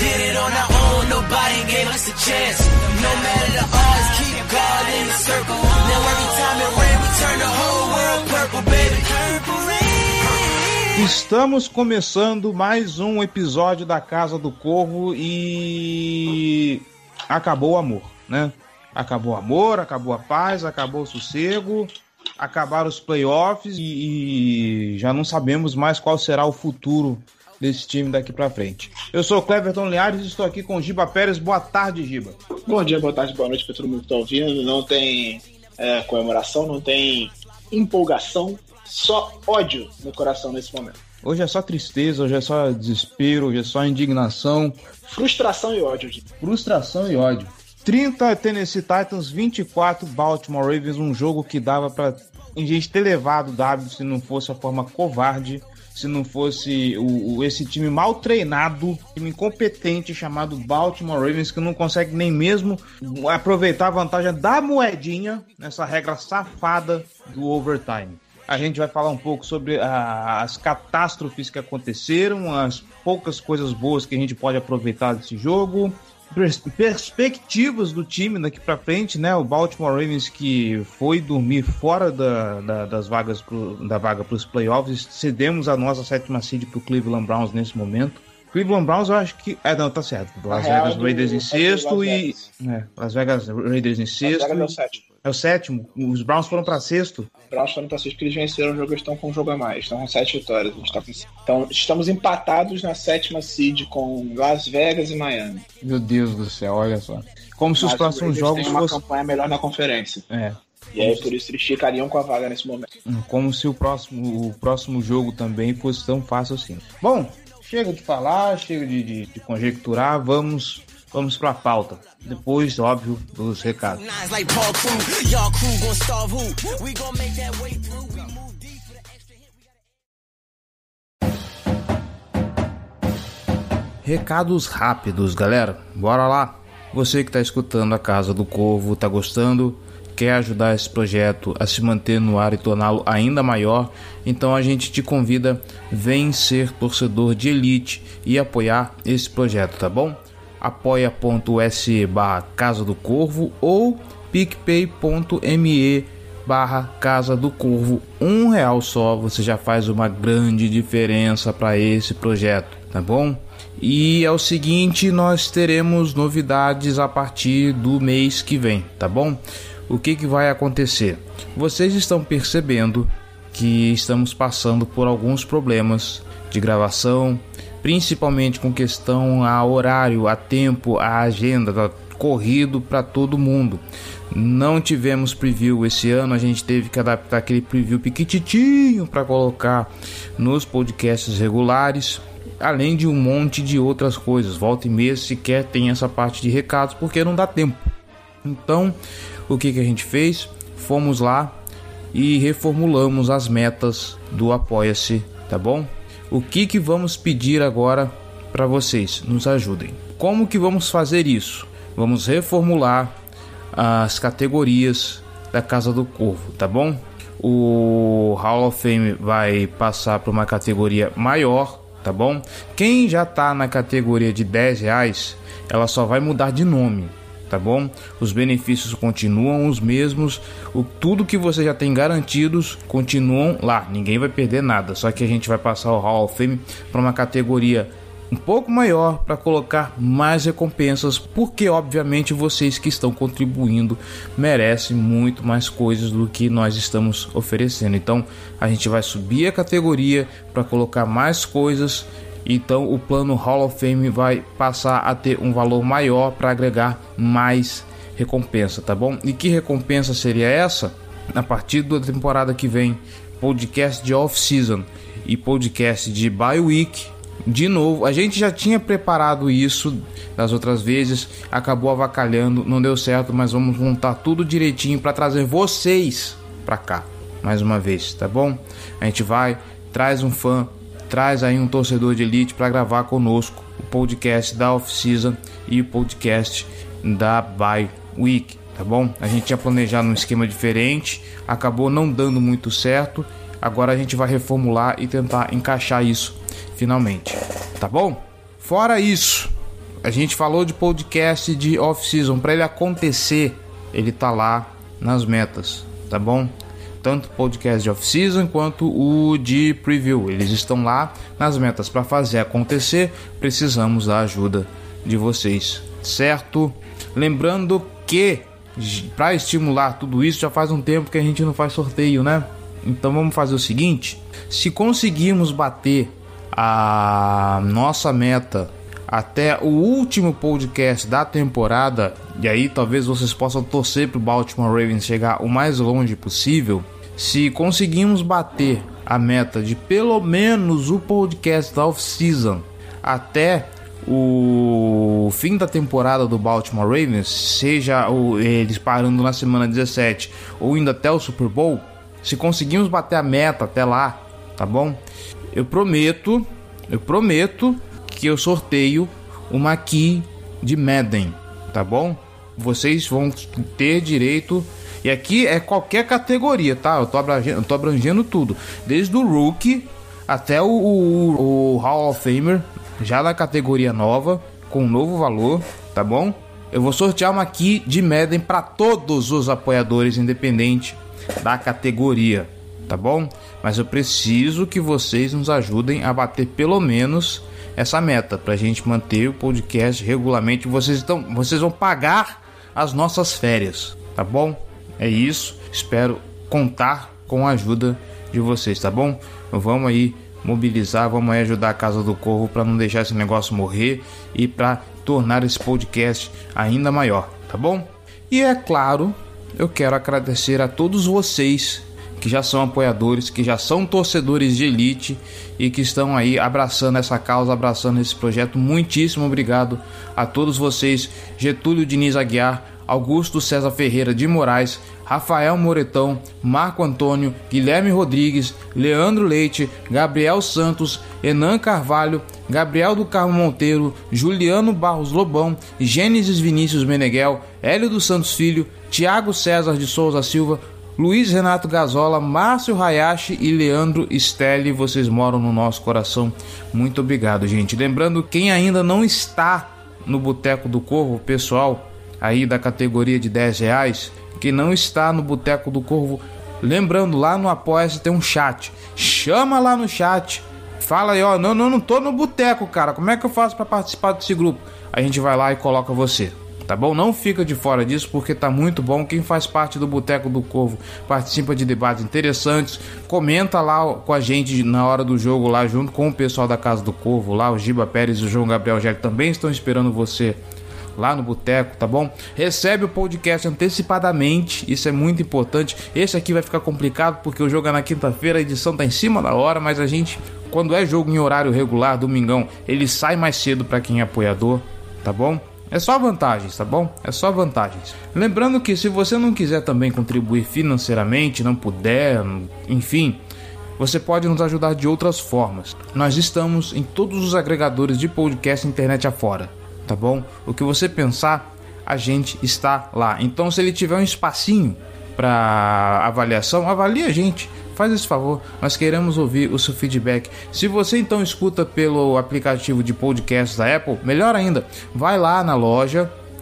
Did it on our own, nobody gave us a chance. No matter the odds, keep God in the circle. Now every time it rains, we turn the whole world purple, baby. Estamos começando mais um episódio da Casa do Corvo e acabou o amor, né? Acabou o amor, acabou a paz, acabou o sossego, acabaram os playoffs e, e já não sabemos mais qual será o futuro desse time daqui para frente. Eu sou o Cleverton Leares e estou aqui com o Giba Pérez. Boa tarde, Giba. Bom dia, boa tarde, boa noite para todo mundo que está ouvindo. Não tem é, comemoração, não tem empolgação, só ódio no coração nesse momento. Hoje é só tristeza, hoje é só desespero, hoje é só indignação. Frustração e ódio. Gente. Frustração e ódio. 30 Tennessee Titans, 24 Baltimore Ravens, um jogo que dava para a gente ter levado o W se não fosse a forma covarde, se não fosse o, o, esse time mal treinado, time incompetente chamado Baltimore Ravens, que não consegue nem mesmo aproveitar a vantagem da moedinha nessa regra safada do overtime. A gente vai falar um pouco sobre a, as catástrofes que aconteceram, as poucas coisas boas que a gente pode aproveitar desse jogo, perspectivas do time daqui para frente, né? O Baltimore Ravens que foi dormir fora da, da das vagas pro, da vaga para os playoffs, cedemos a nossa sétima seed para o Cleveland Browns nesse momento. Cleveland Browns eu acho que. É, não, tá certo. Las Vegas Raiders em sexto e. É, Las Vegas Raiders em sexto. Las Vegas é o sétimo. É o sétimo. Os Browns foram para sexto. Os Browns foram para sexto porque eles venceram o jogo e estão com um jogo a mais. Estão com sete vitórias. A gente tá com... Então, estamos empatados na sétima seed com Las Vegas e Miami. Meu Deus do céu, olha só. Como se Mas os próximos jogos fossem. uma campanha melhor na conferência. É. E aí, por isso, eles ficariam com a vaga nesse momento. Como se o próximo, o próximo jogo também fosse tão fácil assim. Bom, chega de falar, chega de, de, de conjecturar, vamos vamos para a pauta. Depois, óbvio, dos recados. Recados rápidos, galera. Bora lá. Você que está escutando a Casa do Corvo, está gostando? Quer ajudar esse projeto a se manter no ar e torná-lo ainda maior? Então a gente te convida, vem ser torcedor de elite e apoiar esse projeto, tá bom? apoia.se barra Casa do Corvo ou picpay.me barra Casa do Corvo. Um real só, você já faz uma grande diferença para esse projeto, tá bom? E é o seguinte, nós teremos novidades a partir do mês que vem, tá bom? O que, que vai acontecer? Vocês estão percebendo que estamos passando por alguns problemas de gravação, principalmente com questão a horário, a tempo, a agenda, tá corrido para todo mundo. Não tivemos preview esse ano, a gente teve que adaptar aquele preview piquititinho para colocar nos podcasts regulares, além de um monte de outras coisas. Volta e meia sequer tem essa parte de recados porque não dá tempo. Então, o que, que a gente fez? Fomos lá e reformulamos as metas do Apoia-se, tá bom? O que, que vamos pedir agora para vocês? Nos ajudem. Como que vamos fazer isso? Vamos reformular as categorias da Casa do Corvo, tá bom? O Hall of Fame vai passar para uma categoria maior, tá bom? Quem já está na categoria de 10 reais, ela só vai mudar de nome, tá bom? Os benefícios continuam os mesmos, o tudo que você já tem garantidos continuam lá, ninguém vai perder nada. Só que a gente vai passar o Hall of Fame para uma categoria um pouco maior para colocar mais recompensas, porque obviamente vocês que estão contribuindo merecem muito mais coisas do que nós estamos oferecendo. Então a gente vai subir a categoria para colocar mais coisas então o plano Hall of Fame vai passar a ter um valor maior para agregar mais recompensa, tá bom? E que recompensa seria essa? A partir da temporada que vem, podcast de off-season e podcast de bye week de novo, a gente já tinha preparado isso das outras vezes, acabou avacalhando, não deu certo, mas vamos montar tudo direitinho para trazer vocês para cá mais uma vez, tá bom? A gente vai, traz um fã, traz aí um torcedor de elite para gravar conosco o podcast da off-season e o podcast da bye week, tá bom? A gente tinha planejado um esquema diferente, acabou não dando muito certo. Agora a gente vai reformular e tentar encaixar isso finalmente, tá bom? Fora isso, a gente falou de podcast de off-season para ele acontecer, ele tá lá nas metas, tá bom? Tanto o podcast de off-season quanto o de preview. Eles estão lá nas metas para fazer acontecer. Precisamos da ajuda de vocês, certo? Lembrando que para estimular tudo isso já faz um tempo que a gente não faz sorteio, né? Então vamos fazer o seguinte: se conseguirmos bater a nossa meta até o último podcast da temporada, e aí talvez vocês possam torcer para o Baltimore Ravens chegar o mais longe possível. Se conseguimos bater a meta de pelo menos o podcast da off-season até o fim da temporada do Baltimore Ravens, seja eles parando na semana 17 ou indo até o Super Bowl, se conseguimos bater a meta até lá, tá bom? Eu prometo, eu prometo que eu sorteio uma key de Madden, tá bom? Vocês vão ter direito e aqui é qualquer categoria, tá? Eu tô abrangendo, eu tô abrangendo tudo. Desde o rookie até o, o, o Hall of Famer, já na categoria nova, com um novo valor, tá bom? Eu vou sortear uma aqui de Madden para todos os apoiadores, independente da categoria, tá bom? Mas eu preciso que vocês nos ajudem a bater pelo menos essa meta para a gente manter o podcast regularmente. Vocês estão, vocês vão pagar as nossas férias, tá bom? É isso. Espero contar com a ajuda de vocês, tá bom? Vamos aí mobilizar, vamos aí ajudar a Casa do Corvo para não deixar esse negócio morrer e para tornar esse podcast ainda maior, tá bom? E é claro, eu quero agradecer a todos vocês que já são apoiadores, que já são torcedores de elite e que estão aí abraçando essa causa, abraçando esse projeto. Muitíssimo obrigado a todos vocês, Getúlio Diniz Aguiar, Augusto César Ferreira de Moraes, Rafael Moretão, Marco Antônio, Guilherme Rodrigues, Leandro Leite, Gabriel Santos, Enan Carvalho, Gabriel do Carmo Monteiro, Juliano Barros Lobão, Gênesis Vinícius Meneghel, Hélio dos Santos Filho, Tiago César de Souza Silva, Luiz Renato Gazola, Márcio Hayashi e Leandro Stelli, vocês moram no nosso coração. Muito obrigado, gente. Lembrando, quem ainda não está no Boteco do Corvo, pessoal, aí da categoria de 10 reais, que não está no Boteco do Corvo, lembrando, lá no apoia tem um chat. Chama lá no chat. Fala aí, ó, não, não, não tô no boteco, cara. Como é que eu faço para participar desse grupo? A gente vai lá e coloca você. Tá bom? Não fica de fora disso porque tá muito bom. Quem faz parte do Boteco do Corvo participa de debates interessantes. Comenta lá com a gente na hora do jogo, lá junto com o pessoal da Casa do Corvo. Lá o Giba Pérez e o João Gabriel Gelli também estão esperando você lá no boteco, tá bom? Recebe o podcast antecipadamente, isso é muito importante. Esse aqui vai ficar complicado porque o jogo é na quinta-feira, a edição tá em cima da hora, mas a gente, quando é jogo em horário regular, domingão, ele sai mais cedo para quem é apoiador, tá bom? É só vantagens, tá bom? É só vantagens. Lembrando que se você não quiser também contribuir financeiramente, não puder, enfim, você pode nos ajudar de outras formas. Nós estamos em todos os agregadores de podcast internet afora tá bom? O que você pensar, a gente está lá. Então, se ele tiver um espacinho para avaliação, avalie a gente. Faz esse favor, nós queremos ouvir o seu feedback. Se você então escuta pelo aplicativo de podcast da Apple, melhor ainda, vai lá na loja,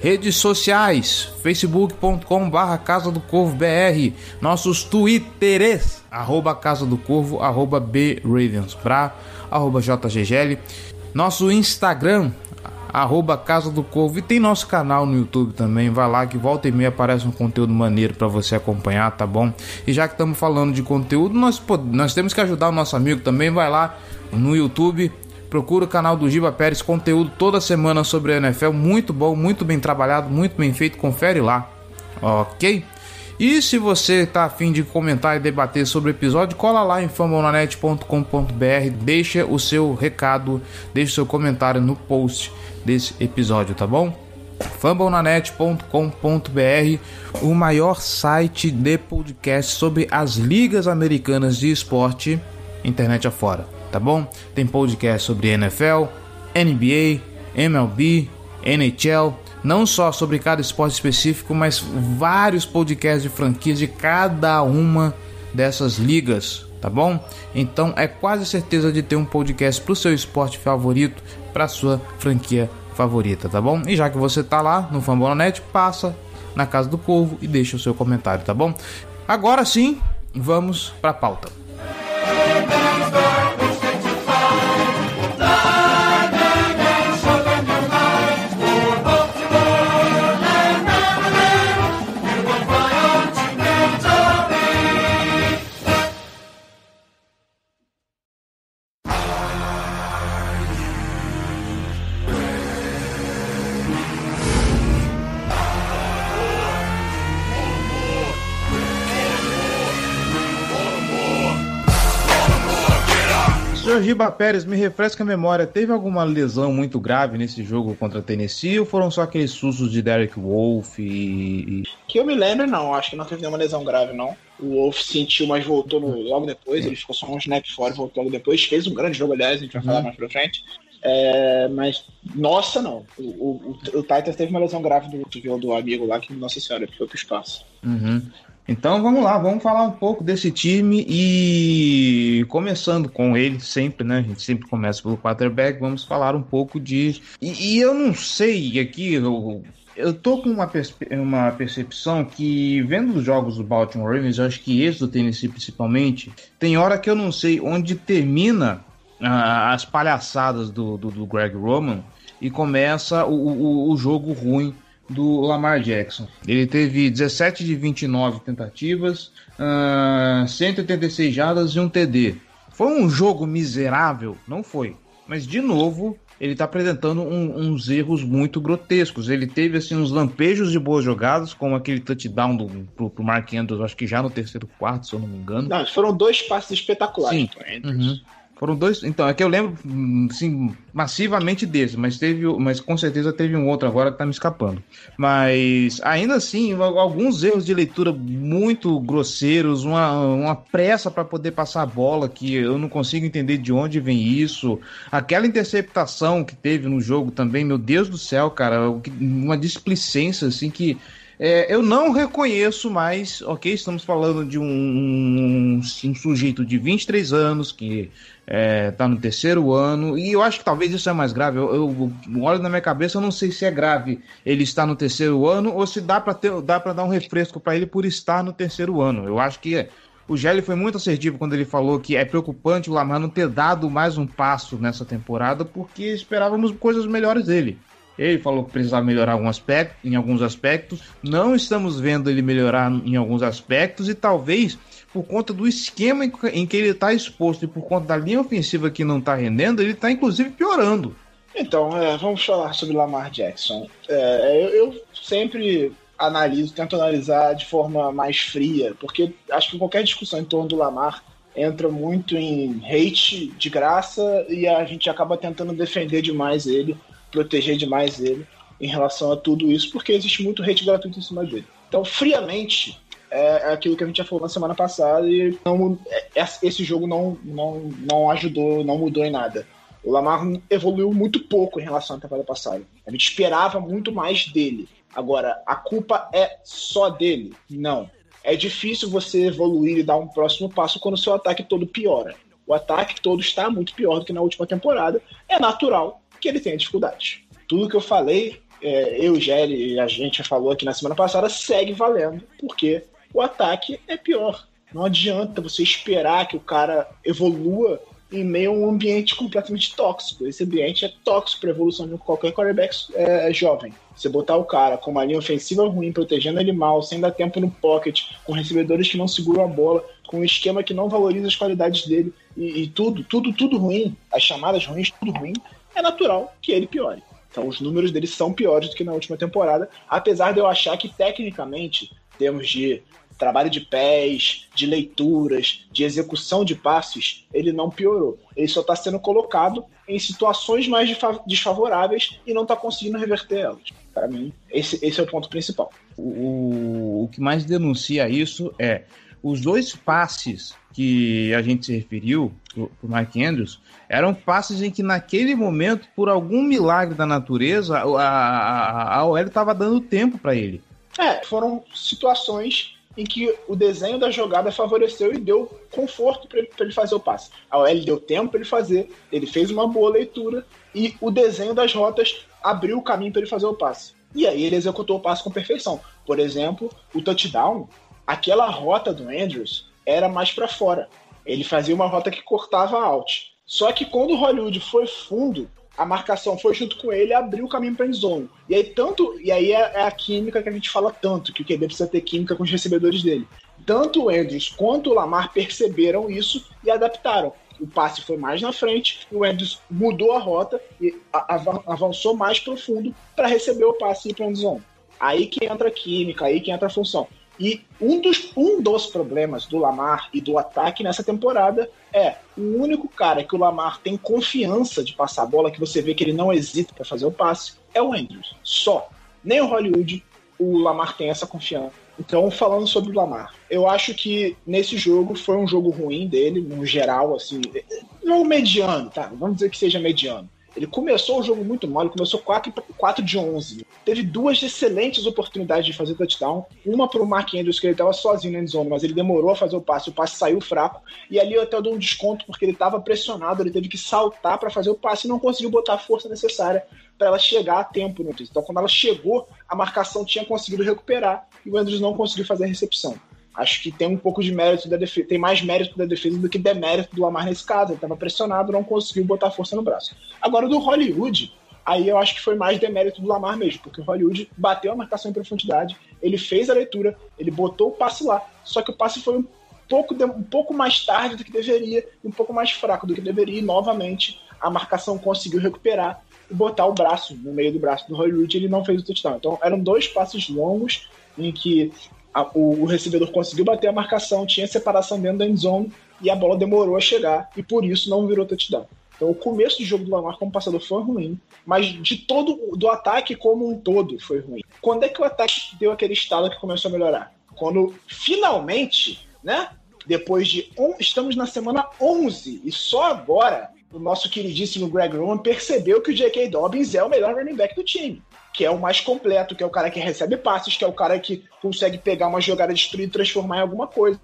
Redes sociais, facebook.com barra Casa do Corvo BR, nossos twitters, arroba Casa do Corvo, arroba B Ravensbra, arroba JGGL, nosso Instagram, arroba Casa do Corvo. E tem nosso canal no YouTube também. Vai lá que volta e meia aparece um conteúdo maneiro para você acompanhar, tá bom? E já que estamos falando de conteúdo, nós, nós temos que ajudar o nosso amigo também. Vai lá no YouTube. Procura o canal do Giba Pérez, conteúdo toda semana sobre a NFL, muito bom, muito bem trabalhado, muito bem feito, confere lá, ok? E se você está afim de comentar e debater sobre o episódio, cola lá em fambonanet.com.br, deixa o seu recado, deixa o seu comentário no post desse episódio, tá bom? fambonanet.com.br, o maior site de podcast sobre as ligas americanas de esporte, internet afora, tá bom? Tem podcast sobre NFL, NBA, MLB, NHL, não só sobre cada esporte específico, mas vários podcasts de franquias de cada uma dessas ligas, tá bom? Então é quase certeza de ter um podcast para o seu esporte favorito, para sua franquia favorita, tá bom? E já que você tá lá no Fambonanet, passa na Casa do Corvo e deixa o seu comentário, tá bom? Agora sim, vamos para a pauta. Giba Pérez, me refresca a memória. Teve alguma lesão muito grave nesse jogo contra a Tennessee ou foram só aqueles sustos de Derek Wolf e. Que eu me lembro, não. Acho que não teve nenhuma lesão grave, não. O Wolf sentiu, mas voltou no... logo depois. Ele ficou só um snap fora e voltou logo depois. Fez um grande jogo, aliás, a gente vai falar uhum. mais pra frente. É, mas, nossa, não. O, o, o, Titans teve uma lesão grave do cotovelo do amigo lá, que, nossa senhora, foi pro espaço. Uhum. Então vamos lá, vamos falar um pouco desse time e começando com ele sempre, né? A gente sempre começa pelo quarterback, vamos falar um pouco de. E, e eu não sei aqui, eu, eu tô com uma, uma percepção que, vendo os jogos do Baltimore Ravens, acho que esse do Tennessee principalmente, tem hora que eu não sei onde termina as palhaçadas do, do, do, Greg Roman e começa o, o, o jogo ruim do Lamar Jackson. Ele teve 17 de 29 tentativas, uh, 186 jardas e um TD. Foi um jogo miserável? Não foi. Mas, de novo, ele está apresentando um, uns erros muito grotescos. Ele teve assim uns lampejos de boas jogadas, como aquele touchdown do, pro, pro Mark Andrews, acho que já no terceiro quarto, se eu não me engano. Não, foram dois passes espetaculares. Sim. Uhum. Foram dois. Então, é que eu lembro, assim, massivamente desse, mas teve. Mas com certeza teve um outro agora que tá me escapando. Mas ainda assim, alguns erros de leitura muito grosseiros, uma, uma pressa para poder passar a bola que eu não consigo entender de onde vem isso. Aquela interceptação que teve no jogo também, meu Deus do céu, cara, uma displicência assim que. É, eu não reconheço mais, ok? Estamos falando de um, um, um, sujeito de 23 anos que é, tá no terceiro ano, e eu acho que talvez isso é mais grave. Eu, eu, eu olho na minha cabeça, eu não sei se é grave ele estar no terceiro ano ou se dá para dar um refresco para ele por estar no terceiro ano. Eu acho que. O Gelli foi muito assertivo quando ele falou que é preocupante o Lamar não ter dado mais um passo nessa temporada, porque esperávamos coisas melhores dele. Ele falou que precisava melhorar algum aspecto, em alguns aspectos. Não estamos vendo ele melhorar em alguns aspectos e talvez por conta do esquema em que ele está exposto e por conta da linha ofensiva que não está rendendo, ele está inclusive piorando. Então, é, vamos falar sobre Lamar Jackson. É, eu, eu, sempre analiso, tento analisar de forma mais fria, porque acho que qualquer discussão em torno do Lamar entra muito em hate de graça e a gente acaba tentando defender demais ele, proteger demais ele em relação a tudo isso, porque existe muito hate gratuito em cima dele. Então, friamente, é, é aquilo que a gente já falou na semana passada e não, é, é, esse jogo não, não, não ajudou, não mudou em nada. O Lamar evoluiu muito pouco em relação à temporada passada. A gente esperava muito mais dele. Agora, a culpa é só dele? Não. É difícil você evoluir e dar um próximo passo quando o seu ataque todo piora. O ataque todo está muito pior do que na última temporada. É natural que ele tenha dificuldades. Tudo que eu falei, é, eu, Gelli a gente falou aqui na semana passada, segue valendo, porque o ataque é pior. Não adianta você esperar que o cara evolua em meio a um ambiente completamente tóxico. Esse ambiente é tóxico para a evolução de qualquer quarterback é, jovem. Você botar o cara com uma linha ofensiva ruim, protegendo ele mal, sem dar tempo no pocket, com recebedores que não seguram a bola, com um esquema que não valoriza as qualidades dele e, e tudo, tudo, tudo ruim, as chamadas ruins, tudo ruim, é natural que ele piore. Então os números dele são piores do que na última temporada, apesar de eu achar que tecnicamente, termos de trabalho de pés, de leituras, de execução de passes, ele não piorou. Ele só está sendo colocado em situações mais desfavoráveis e não está conseguindo reverter elas. Para mim, esse, esse é o ponto principal. O, o que mais denuncia isso é os dois passes que a gente se referiu para o Mark Andrews eram passes em que naquele momento, por algum milagre da natureza, a, a, a OL estava dando tempo para ele. É, foram situações em que o desenho da jogada favoreceu e deu conforto para ele, ele, fazer o passe. A OL deu tempo para ele fazer, ele fez uma boa leitura e o desenho das rotas abriu o caminho para ele fazer o passe. E aí ele executou o passe com perfeição. Por exemplo, o touchdown, aquela rota do Andrews era mais para fora. Ele fazia uma rota que cortava out. Só que quando o Hollywood foi fundo, a marcação foi junto com ele e abriu o caminho para endzone. E aí tanto, e aí é, é, a química que a gente fala tanto, que o QB precisa ter química com os recebedores dele. Tanto o Andrews quanto o Lamar perceberam isso e adaptaram. O passe foi mais na frente, o Andrews mudou a rota e avançou mais profundo para receber o passe e ir para endzone. Aí que entra a química, aí que entra a função. E um dos, um dos problemas do Lamar e do ataque nessa temporada é o único cara que o Lamar tem confiança de passar a bola, que você vê que ele não hesita para fazer o passe, é o Andrews. Só. Nem o Hollywood, o Lamar tem essa confiança. Então, falando sobre o Lamar, eu acho que nesse jogo foi um jogo ruim dele, no geral, assim, jogo mediano, tá? Vamos dizer que seja mediano. Ele começou o jogo muito mal, ele começou 4, 4 de 11. Teve duas excelentes oportunidades de fazer touchdown. Uma para o Mark Andrews, que ele estava sozinho na endzone, mas ele demorou a fazer o passe, o passe saiu fraco. E ali eu até dou um desconto, porque ele estava pressionado, ele teve que saltar para fazer o passe e não conseguiu botar a força necessária para ela chegar a tempo. Né? Então, quando ela chegou, a marcação tinha conseguido recuperar e o Andrews não conseguiu fazer a recepção. Acho que tem um pouco de mérito da defesa, tem mais mérito da defesa do que demérito do Lamar nesse caso. Ele estava pressionado, não conseguiu botar força no braço. Agora, do Hollywood, aí eu acho que foi mais demérito do Lamar mesmo, porque o Hollywood bateu a marcação em profundidade, ele fez a leitura, ele botou o passe lá, só que o passe foi um pouco, um pouco mais tarde do que deveria, um pouco mais fraco do que deveria, e novamente a marcação conseguiu recuperar e botar o braço no meio do braço do Hollywood ele não fez o touchdown. Então eram dois passes longos em que a, o, o, recebedor conseguiu bater a marcação, tinha separação dentro da endzone e a bola demorou a chegar e por isso não virou touchdown. Então o começo do jogo do Lamar como passador foi ruim, mas de todo do ataque como um todo foi ruim. Quando é que o ataque deu aquele estalo que começou a melhorar? Quando finalmente, né, depois de um, estamos na semana 11 e só agora o nosso queridíssimo Greg Roman percebeu que o J.K. Dobbins é o melhor running back do time que é o mais completo, que é o cara que recebe passes, que é o cara que consegue pegar uma jogada destruída e transformar em alguma coisa,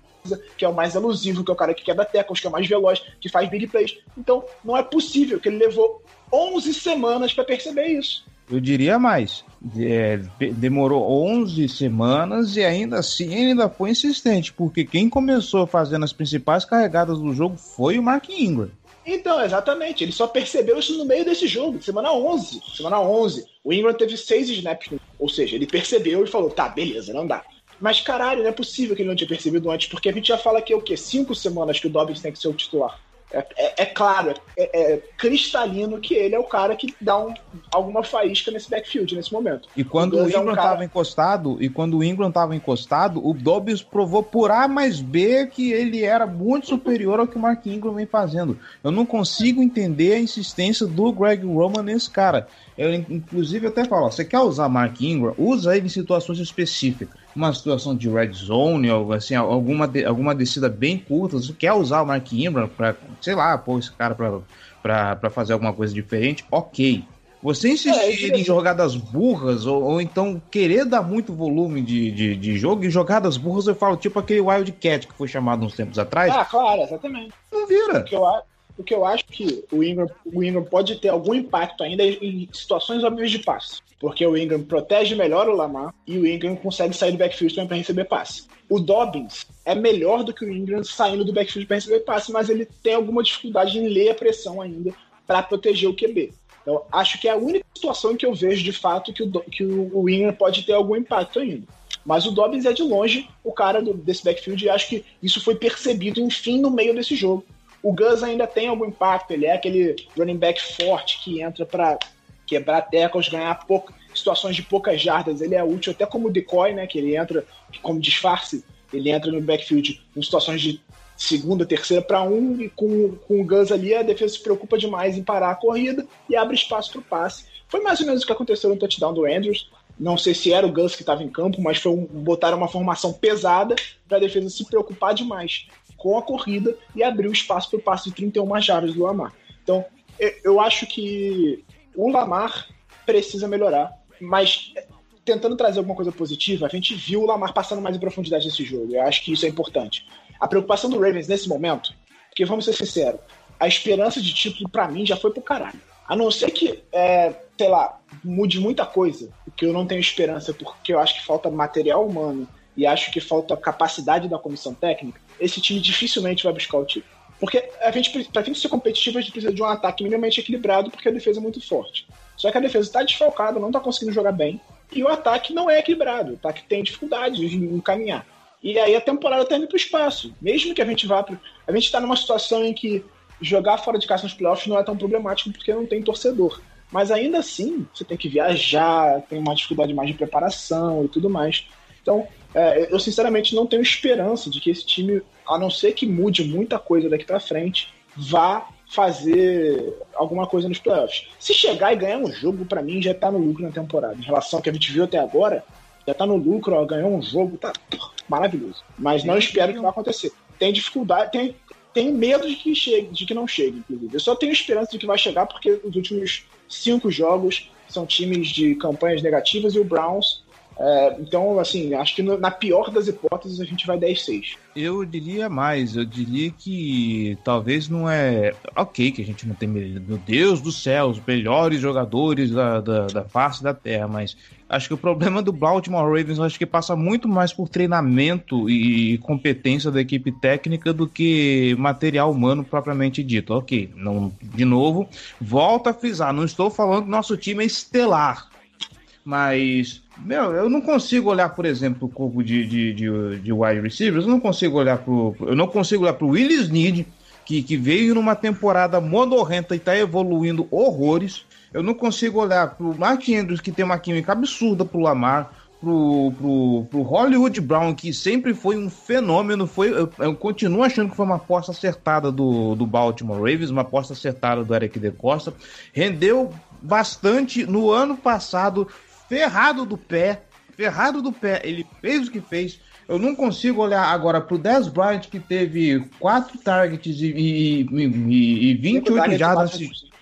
que é o mais elusivo, que é o cara que quebra teclas, que é o mais veloz, que faz big plays. Então, não é possível que ele levou 11 semanas para perceber isso. Eu diria mais. É, demorou 11 semanas e ainda assim ainda foi insistente, porque quem começou fazendo as principais carregadas do jogo foi o Mark Ingram. Então, exatamente. Ele só percebeu isso no meio desse jogo, semana 11. Semana 11. O Ingram teve seis snaps. Ou seja, ele percebeu e falou: tá, beleza, não dá. Mas caralho, não é possível que ele não tinha percebido antes, porque a gente já fala que é o quê? Cinco semanas que o Dobbins tem que ser o titular. É, é, é claro, é, é, cristalino que ele é o cara que dá um, alguma faísca nesse backfield nesse momento. E quando o, o Ingram estava é um cara... encostado, e quando o Ingram estava encostado, o Dobbs provou por A mais B que ele era muito superior ao que o Mark Ingram vem fazendo. Eu não consigo entender a insistência do Greg Roman nesse cara. Eu, inclusive, até falo: você quer usar Mark Ingram? Usa ele em situações específicas. Uma situação de red zone, ou assim, alguma, alguma descida bem curta. Você quer usar o Mark Ingram para, sei lá, pôr esse cara para fazer alguma coisa diferente? Ok. Você insistir é, em jogadas burras, ou, ou, então querer dar muito volume de, de, de, jogo, e jogadas burras eu falo tipo aquele Wildcat que foi chamado uns tempos atrás. Ah, claro, exatamente. Não vira. Porque eu, o que eu acho que o Ingram, o Ingram pode ter algum impacto ainda em situações óbvias de passe. Porque o Ingram protege melhor o Lamar e o Ingram consegue sair do backfield também para receber passe. O Dobbins é melhor do que o Ingram saindo do backfield para receber passe, mas ele tem alguma dificuldade em ler a pressão ainda para proteger o QB. Então, acho que é a única situação em que eu vejo de fato que o, que o Ingram pode ter algum impacto ainda. Mas o Dobbins é de longe o cara do, desse backfield e acho que isso foi percebido, enfim, no meio desse jogo. O Gus ainda tem algum impacto, ele é aquele running back forte que entra para quebrar tackles, ganhar pouco, situações de poucas jardas. Ele é útil até como decoy, né? Que ele entra como disfarce, ele entra no backfield em situações de segunda, terceira para um, e com, com o Gus ali, a defesa se preocupa demais em parar a corrida e abre espaço para o passe. Foi mais ou menos o que aconteceu no touchdown do Andrews. Não sei se era o Gus que estava em campo, mas foi um, botar uma formação pesada para a defesa se preocupar demais com a corrida e abriu espaço para o passe de 31 jardas do Lamar. Então, eu acho que o Lamar precisa melhorar, mas tentando trazer alguma coisa positiva, a gente viu o Lamar passando mais em profundidade nesse jogo. Eu acho que isso é importante. A preocupação do Ravens nesse momento, porque vamos ser sinceros, a esperança de título para mim já foi pro caralho. A não ser que, é, sei lá, mude muita coisa, porque eu não tenho esperança, porque eu acho que falta material humano e acho que falta capacidade da comissão técnica, esse time dificilmente vai buscar o título. Porque a gente, pra gente ser competitivo, a gente precisa de um ataque minimamente equilibrado, porque a defesa é muito forte. Só que a defesa está desfalcada, não está conseguindo jogar bem, e o ataque não é equilibrado. O ataque tem dificuldade em caminhar. E aí a temporada está indo para o espaço. Mesmo que a gente vá para. A gente está numa situação em que jogar fora de casa nos playoffs não é tão problemático porque não tem torcedor. Mas ainda assim, você tem que viajar, tem uma dificuldade mais de preparação e tudo mais. Então, é, eu sinceramente não tenho esperança de que esse time, a não ser que mude muita coisa daqui para frente, vá fazer alguma coisa nos playoffs. Se chegar e ganhar um jogo, para mim já tá no lucro na temporada. Em relação ao que a gente viu até agora, já tá no lucro, ó, ganhou um jogo, tá maravilhoso. Mas não espero que vá acontecer. Tem dificuldade, tem, tem medo de que chegue, de que não chegue, inclusive. Eu só tenho esperança de que vai chegar porque os últimos cinco jogos são times de campanhas negativas e o Browns é, então, assim, acho que no, na pior das hipóteses a gente vai 10-6. Eu diria mais, eu diria que talvez não é. Ok, que a gente não tem. Meu Deus do céu, os melhores jogadores da, da, da face da Terra, mas acho que o problema do Baltimore Ravens acho que passa muito mais por treinamento e competência da equipe técnica do que material humano propriamente dito. Ok, não, de novo, volta a frisar, não estou falando que nosso time é estelar, mas meu, eu não consigo olhar, por exemplo, o corpo de, de, de, de wide receivers, eu não consigo olhar pro. Eu não consigo olhar pro Willis Need, que, que veio numa temporada modorrenta e está evoluindo horrores. Eu não consigo olhar pro Mark Andrews, que tem uma química absurda pro Lamar, pro, pro, pro Hollywood Brown, que sempre foi um fenômeno. Foi, eu, eu, continuo achando que foi uma aposta acertada do, do Baltimore Ravens, uma aposta acertada do Eric De Costa. Rendeu bastante no ano passado, ferrado do pé, ferrado do pé, ele fez o que fez. Eu não consigo olhar agora pro Dez Bryant, que teve quatro targets e, e, e, e 28 jardas.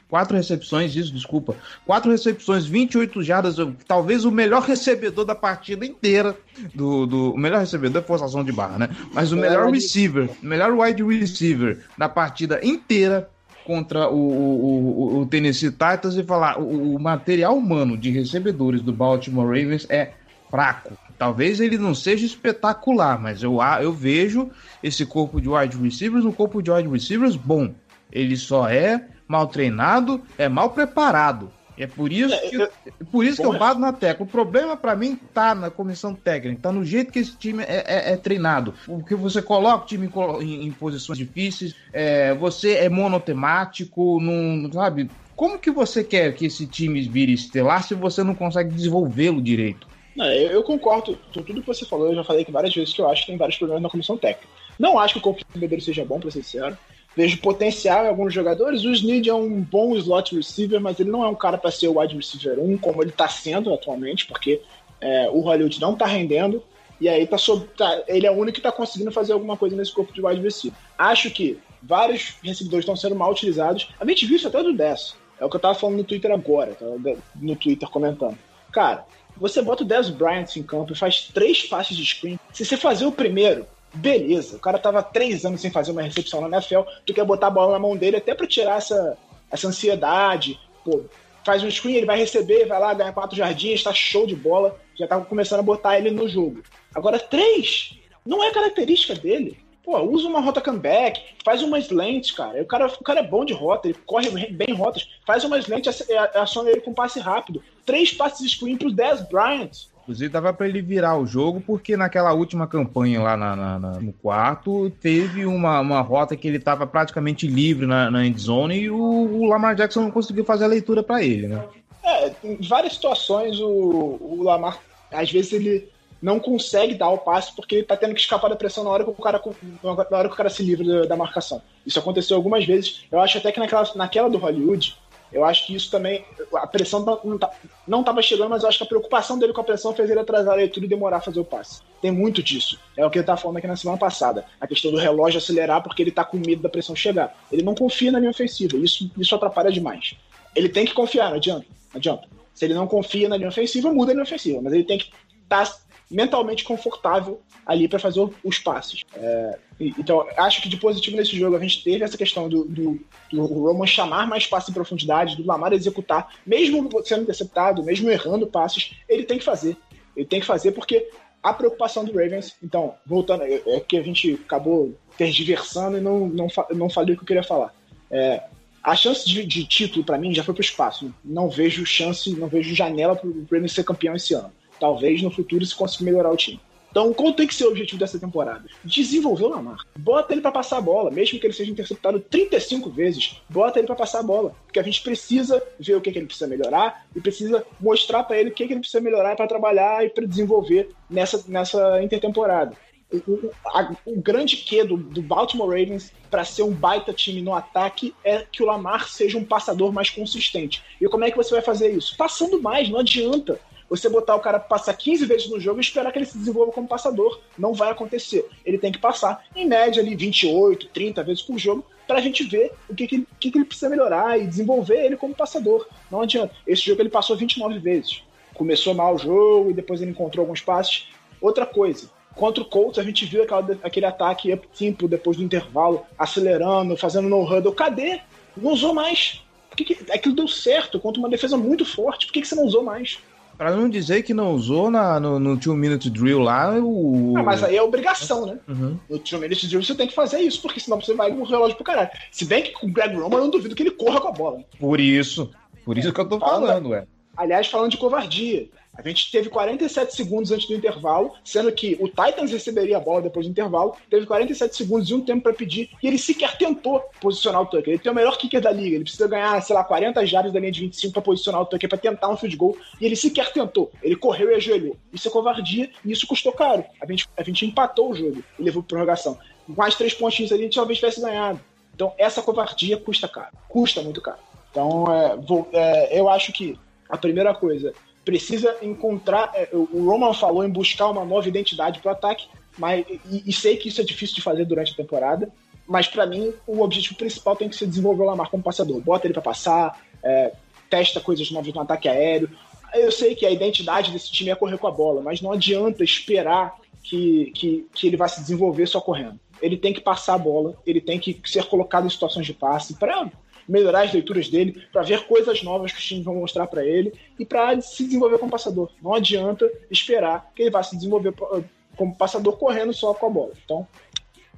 Quatro recepções, isso, desculpa. Quatro recepções, 28 jardas. Talvez o melhor recebedor da partida inteira. Do, do o melhor recebedor é forçação de barra, né? Mas o melhor receiver, melhor wide receiver da partida inteira contra o, o, o, Tennessee Titans e falar o, o material humano de recebedores do Baltimore Ravens é fraco. Talvez ele não seja espetacular, mas eu, eu vejo esse corpo de wide receivers um corpo de wide receivers bom. Ele só é mal treinado, é mal preparado. É por isso é, que, por isso que eu bato na tecla. O problema para mim tá na comissão técnica, tá no jeito que esse time é, é, é treinado. Porque você coloca o time em, em posições difíceis, é, você é monotemático, não, sabe? Como que você quer que esse time vire estelar se você não consegue desenvolvê-lo direito? Não, eu, eu, concordo com tudo que você falou. Eu já falei aqui várias vezes que eu acho que tem vários problemas na comissão técnica. Não acho que o corpo de seja bom, para ser sincero. Vejo potencial em alguns jogadores. O Snead é um bom slot receiver, mas ele não é um cara para ser o wide receiver 1, como ele está sendo atualmente, porque é, o Hollywood não está rendendo. E aí tá, sob, tá, ele é o único que está conseguindo fazer alguma coisa nesse corpo de wide receiver. Acho que vários recebedores estão sendo mal utilizados. A gente viu isso até do Dess. É o que eu tava falando no Twitter agora, tá? no Twitter comentando. Cara, você bota o Dez Bryant em campo e faz três passes de screen. Se você fazer o primeiro, Beleza, o cara tava três anos sem fazer uma recepção na NFL, tu quer botar a bola na mão dele até para tirar essa, essa ansiedade. Pô, faz um screen, ele vai receber, vai lá, ganha quatro jardins, tá show de bola, já tá começando a botar ele no jogo. Agora, três, não é característica dele. Pô, usa uma rota comeback, faz uma slant, cara. O cara, o cara é bom de rota, ele corre bem rotas, faz uma slant, aciona ele com passe rápido. Três passes screen pro Dez Bryant. Inclusive, dava para ele virar o jogo, porque naquela última campanha lá na, na, na, no quarto, teve uma, uma rota que ele estava praticamente livre na, na endzone e o, o, Lamar Jackson não conseguiu fazer a leitura para ele, né? É, em várias situações o, o Lamar, às vezes ele não consegue dar o passe porque ele tá tendo que escapar da pressão na hora que o cara, na hora que o cara se livra da, da marcação. Isso aconteceu algumas vezes. Eu acho até que naquela, naquela do Hollywood, eu acho que isso também. A pressão não, tá, não estava chegando, mas eu acho que a preocupação dele com a pressão fez ele atrasar a leitura e demorar a fazer o passe. Tem muito disso. É o que ele tá falando aqui na semana passada. A questão do relógio acelerar porque ele tá com medo da pressão chegar. Ele não confia na linha ofensiva. Isso, isso atrapalha demais. Ele tem que confiar, não adianta. Não adianta. Se ele não confia na linha ofensiva, muda a linha ofensiva. Mas ele tem que estar tá mentalmente confortável ali para fazer os passes. É, então, acho que de positivo nesse jogo a gente teve essa questão do, do, do Roman chamar mais passes em profundidade, do Lamar executar, mesmo sendo interceptado, mesmo errando passes, ele tem que fazer. Ele tem que fazer porque a preocupação do Ravens, então, voltando, é, é que a gente acabou tergiversando e não, não, não falei o que eu queria falar. É, a chance de, de título para mim já foi para o espaço. Não vejo chance, não vejo janela para o Ravens ser campeão esse ano. Talvez no futuro se consiga melhorar o time. Então, qual tem que ser o objetivo dessa temporada? Desenvolver o Lamar. Bota ele para passar a bola, mesmo que ele seja interceptado 35 vezes, bota ele para passar a bola. Porque a gente precisa ver o que, que ele precisa melhorar e precisa mostrar para ele o que, que ele precisa melhorar para trabalhar e para desenvolver nessa, nessa intertemporada. O, o, a, o, grande quê do, do Baltimore Ravens para ser um baita time no ataque é que o Lamar seja um passador mais consistente. E como é que você vai fazer isso? Passando mais, não adianta você botar o cara passar 15 vezes no jogo e esperar que ele se desenvolva como passador. Não vai acontecer. Ele tem que passar, em média, ali 28, 30 vezes por jogo, para a gente ver o que, que, que, ele precisa melhorar e desenvolver ele como passador. Não adianta. Esse jogo ele passou 29 vezes. Começou mal o jogo e depois ele encontrou alguns passes. Outra coisa, Contra o Colts, a gente viu aquela, aquele ataque up tempo depois do intervalo, acelerando, fazendo no huddle. Cadê? Não usou mais. Por que, que aquilo deu certo contra uma defesa muito forte? Por que, que você não usou mais? Pra não dizer que não usou na, no, no Two Minute Drill lá, o. Ah, mas aí é obrigação, né? Uhum. No Two Minute Drill você tem que fazer isso, porque senão você vai no relógio pro caralho. Se bem que com o Greg Roman eu não duvido que ele corra com a bola. Por isso. Por isso que eu tô falando, ué. Aliás, falando de covardia. A gente teve 47 segundos antes do intervalo, sendo que o Titans receberia a bola depois do intervalo, teve 47 segundos e um tempo para pedir, e ele sequer tentou posicionar o Tucker. Ele tem o melhor kicker da liga, ele precisa ganhar, sei lá, 40 jardas da linha de 25 para posicionar o Tucker, para tentar um field goal, e ele sequer tentou. Ele correu e ajoelhou. Isso é covardia e isso custou caro. A gente, a gente empatou o jogo e levou para prorrogação. Mais três pontinhos ali, a gente talvez tivesse ganhado. Então, essa covardia custa caro. Custa muito caro. Então, é, vou, é, eu acho que a primeira coisa precisa encontrar. É, o Roman falou em buscar uma nova identidade para o ataque, mas e, e, sei que isso é difícil de fazer durante a temporada. Mas para mim, o objetivo principal tem que ser desenvolver o Lamar como passador. Bota ele para passar, é, testa coisas novas no ataque aéreo. Eu sei que a identidade desse time é correr com a bola, mas não adianta esperar que, que, que ele vai se desenvolver só correndo. Ele tem que passar a bola, ele tem que ser colocado em situações de passe para melhorar as leituras dele, para ver coisas novas que os times vão mostrar para ele e para se desenvolver como passador. Não adianta esperar que ele vá se desenvolver eh, como passador correndo só com a bola. Então,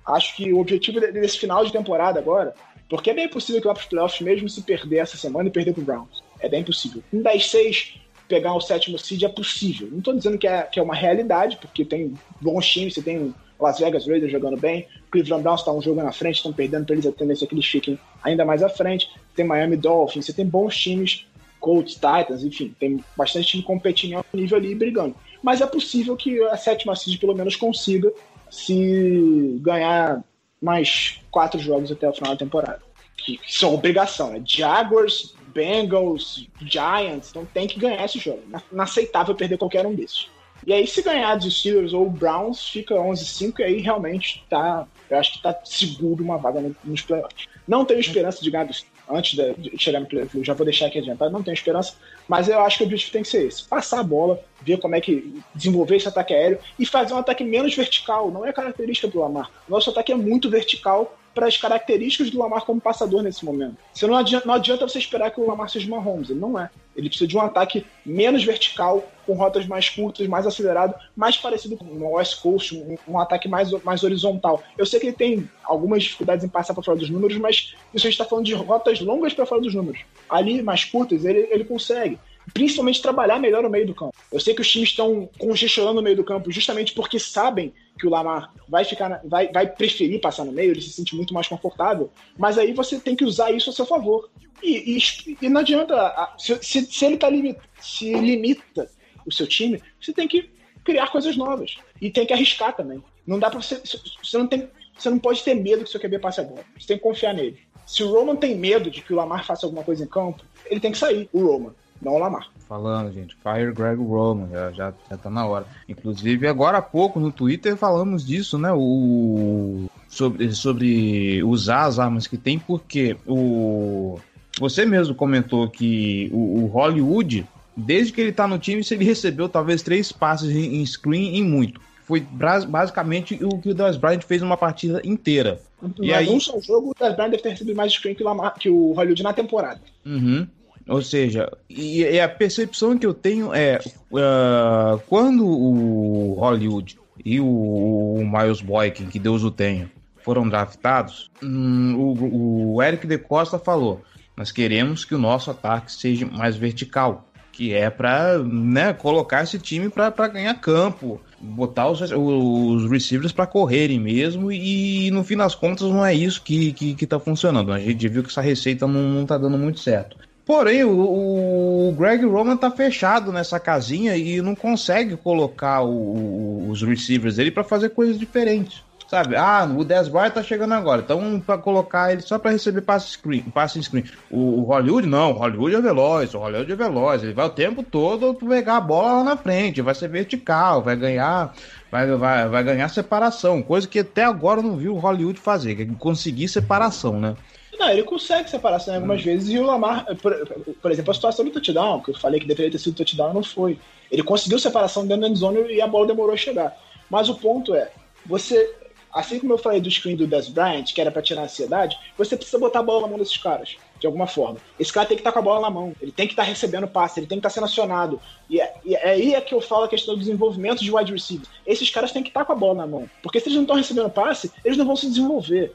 acho que o objetivo desse final de temporada agora, porque é bem possível que lá para os playoffs, mesmo se perder essa semana e perder para o Browns, é bem possível. Em 10-6, pegar o sétimo seed é possível. Não estou dizendo que é, que é uma realidade, porque tem bons times, você tem Las Vegas Raiders jogando bem, Cleveland Browns está um jogo na frente, estão perdendo para eles a tendência que eles fiquem ainda mais à frente. Tem Miami Dolphins, você tem bons times, Colts, Titans, enfim, tem bastante time competindo alto nível ali brigando. Mas é possível que a sétima seed pelo menos consiga se ganhar mais quatro jogos até o final da temporada. Que, que são obrigação, né? Jaguars, Bengals, Giants, então tem que ganhar esse jogo. Inaceitável perder qualquer um desses. E aí, se ganhar dos Steelers ou Browns, fica 11-5 e aí realmente tá. Eu acho que tá seguro uma vaga nos playoffs. Não tenho esperança de ganhar dos, antes de chegar no playoff. Já vou deixar aqui adiantado, não tenho esperança. Mas eu acho que o objetivo tem que ser esse: passar a bola, ver como é que desenvolver esse ataque aéreo e fazer um ataque menos vertical. Não é característica do Lamar. Nosso ataque é muito vertical para as características do Lamar como passador nesse momento. Você não adianta, não adianta você esperar que o Lamar seja uma Holmes, ele não é. Ele precisa de um ataque menos vertical, com rotas mais curtas, mais acelerado, mais parecido com o West Coast, um, um, ataque mais, mais horizontal. Eu sei que ele tem algumas dificuldades em passar para fora dos números, mas isso a gente está falando de rotas longas para fora dos números. Ali, mais curtas, ele, ele consegue principalmente trabalhar melhor no meio do campo. Eu sei que os times estão congestionando no meio do campo justamente porque sabem que o Lamar vai ficar, vai, vai preferir passar no meio, ele se sente muito mais confortável, mas aí você tem que usar isso a seu favor. E, e, e não adianta, se, se, se ele tá limita, se limita o seu time, você tem que criar coisas novas e tem que arriscar também. Não dá para você, você não tem, você não pode ter medo que seu QB passe a bola. Você tem que confiar nele. Se o Roman tem medo de que o Lamar faça alguma coisa em campo, ele tem que sair, o Roman não o Lamar. Falando, gente, Fire Greg Roman, já, já, já tá na hora. Inclusive, agora há pouco no Twitter falamos disso, né? O, sobre, sobre usar as armas que tem, porque o. Você mesmo comentou que o, o Hollywood, desde que ele tá no time, ele recebeu talvez três passes em, em screen em muito foi basicamente o que o Dez Bryant fez numa partida inteira. e aí... um só jogo, o Dez Bryant deve ter recebido mais screen que o, Lamar, que o Hollywood na temporada. Uhum. Ou seja, e, e, a percepção que eu tenho é uh, quando o Hollywood e o, o Miles Boykin, que Deus o tenha, foram draftados, hum, o, o Eric de Costa falou: nós queremos que o nosso ataque seja mais vertical, que é para né, colocar esse time para ganhar campo, botar os, os receivers para correrem mesmo, e no fim das contas não é isso que, que, que tá funcionando. A gente viu que essa receita não, não tá dando muito certo. Porém, o, o, Greg Roman tá fechado nessa casinha e não consegue colocar o, os receivers dele para fazer coisas diferentes. Sabe? Ah, o Bryant tá chegando agora. Então, para colocar ele só para receber passe screen, passe screen. O, o, Hollywood não, o Hollywood é veloz, o Hollywood é veloz. Ele vai o tempo todo pegar a bola lá na frente, vai ser vertical, vai ganhar, vai, vai, vai ganhar separação, coisa que até agora eu não vi o Hollywood fazer, que é conseguir separação, né? Não, ele consegue separação algumas hum. vezes e o Lamar, por, por, exemplo, a situação do touchdown, que eu falei que deveria ter sido touchdown, não foi. Ele conseguiu separação dentro da endzone e a bola demorou a chegar. Mas o ponto é, você, assim como eu falei do screen do Des Bryant, que era para tirar a ansiedade, você precisa botar a bola na mão desses caras, de alguma forma. Esse cara tem que estar tá com a bola na mão, ele tem que estar tá recebendo passe, ele tem que estar tá sendo acionado. E, é, e é aí é que eu falo a questão do desenvolvimento de wide receiver. Esses caras têm que estar com a bola na mão, porque se eles não estão recebendo passe, eles não vão se desenvolver.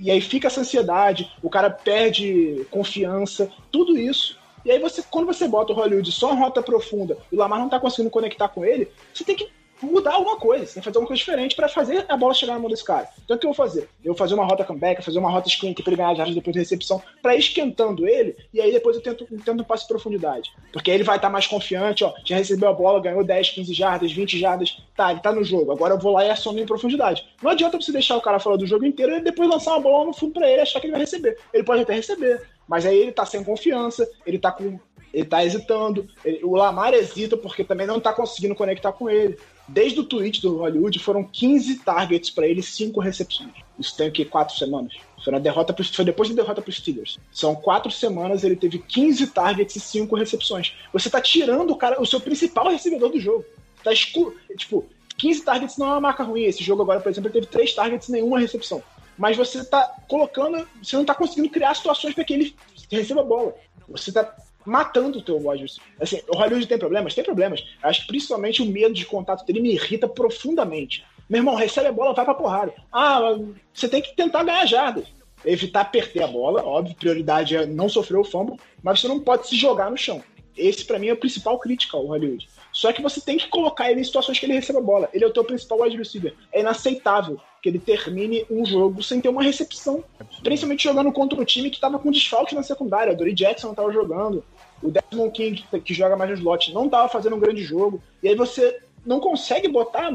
E, aí fica essa ansiedade, o cara perde confiança, tudo isso. E aí você, quando você bota o Hollywood só em rota profunda e o Lamar não tá conseguindo conectar com ele, você tem que mudar alguma coisa, você tem que fazer alguma coisa diferente para fazer a bola chegar na mão desse cara. Então o que eu vou fazer? Eu vou fazer uma rota comeback, fazer uma rota screen para ele ganhar jardas depois da recepção, para esquentando ele, e aí depois eu tento, tento um passe de profundidade. Porque aí ele vai estar tá mais confiante, ó, já recebeu a bola, ganhou 10, 15 jardas, 20 jardas, tá, ele tá no jogo, agora eu vou lá e aciono em profundidade. Não adianta você deixar o cara fora do jogo inteiro e depois lançar uma bola no fundo para ele achar que ele vai receber. Ele pode até receber, mas aí ele tá sem confiança, ele tá com ele tá hesitando. Ele, o Lamar hesita porque também não tá conseguindo conectar com ele. Desde o tweet do Hollywood, foram 15 targets para ele, 5 recepções. Isso tem aqui 4 semanas. Foi, na derrota pro, foi depois da derrota para os Steelers. São 4 semanas, ele teve 15 targets e 5 recepções. Você tá tirando o cara, o seu principal recebedor do jogo. Tá escuro. Tipo, 15 targets não é uma marca ruim. Esse jogo agora, por exemplo, ele teve 3 targets e nenhuma recepção. Mas você tá colocando. Você não tá conseguindo criar situações para que ele receba a bola. Você tá matando o teu wide Assim, o Hollywood tem problemas? Tem problemas. Acho que principalmente o medo de contato dele me irrita profundamente. Meu irmão, recebe a bola, vai pra porrada. Ah, você tem que tentar ganhar jardas. Evitar perder a bola, óbvio, prioridade é não sofrer o fumble, mas você não pode se jogar no chão. Esse, para mim, é o principal crítica ao Hollywood. Só que você tem que colocar ele em situações que ele receba a bola. Ele é o teu principal wide receiver. É inaceitável que ele termine um jogo sem ter uma recepção. Principalmente jogando contra um time que estava com desfalque na secundária. Dory Jackson não estava jogando. O Desmond King, que joga mais no slot, não estava fazendo um grande jogo. E aí você não consegue botar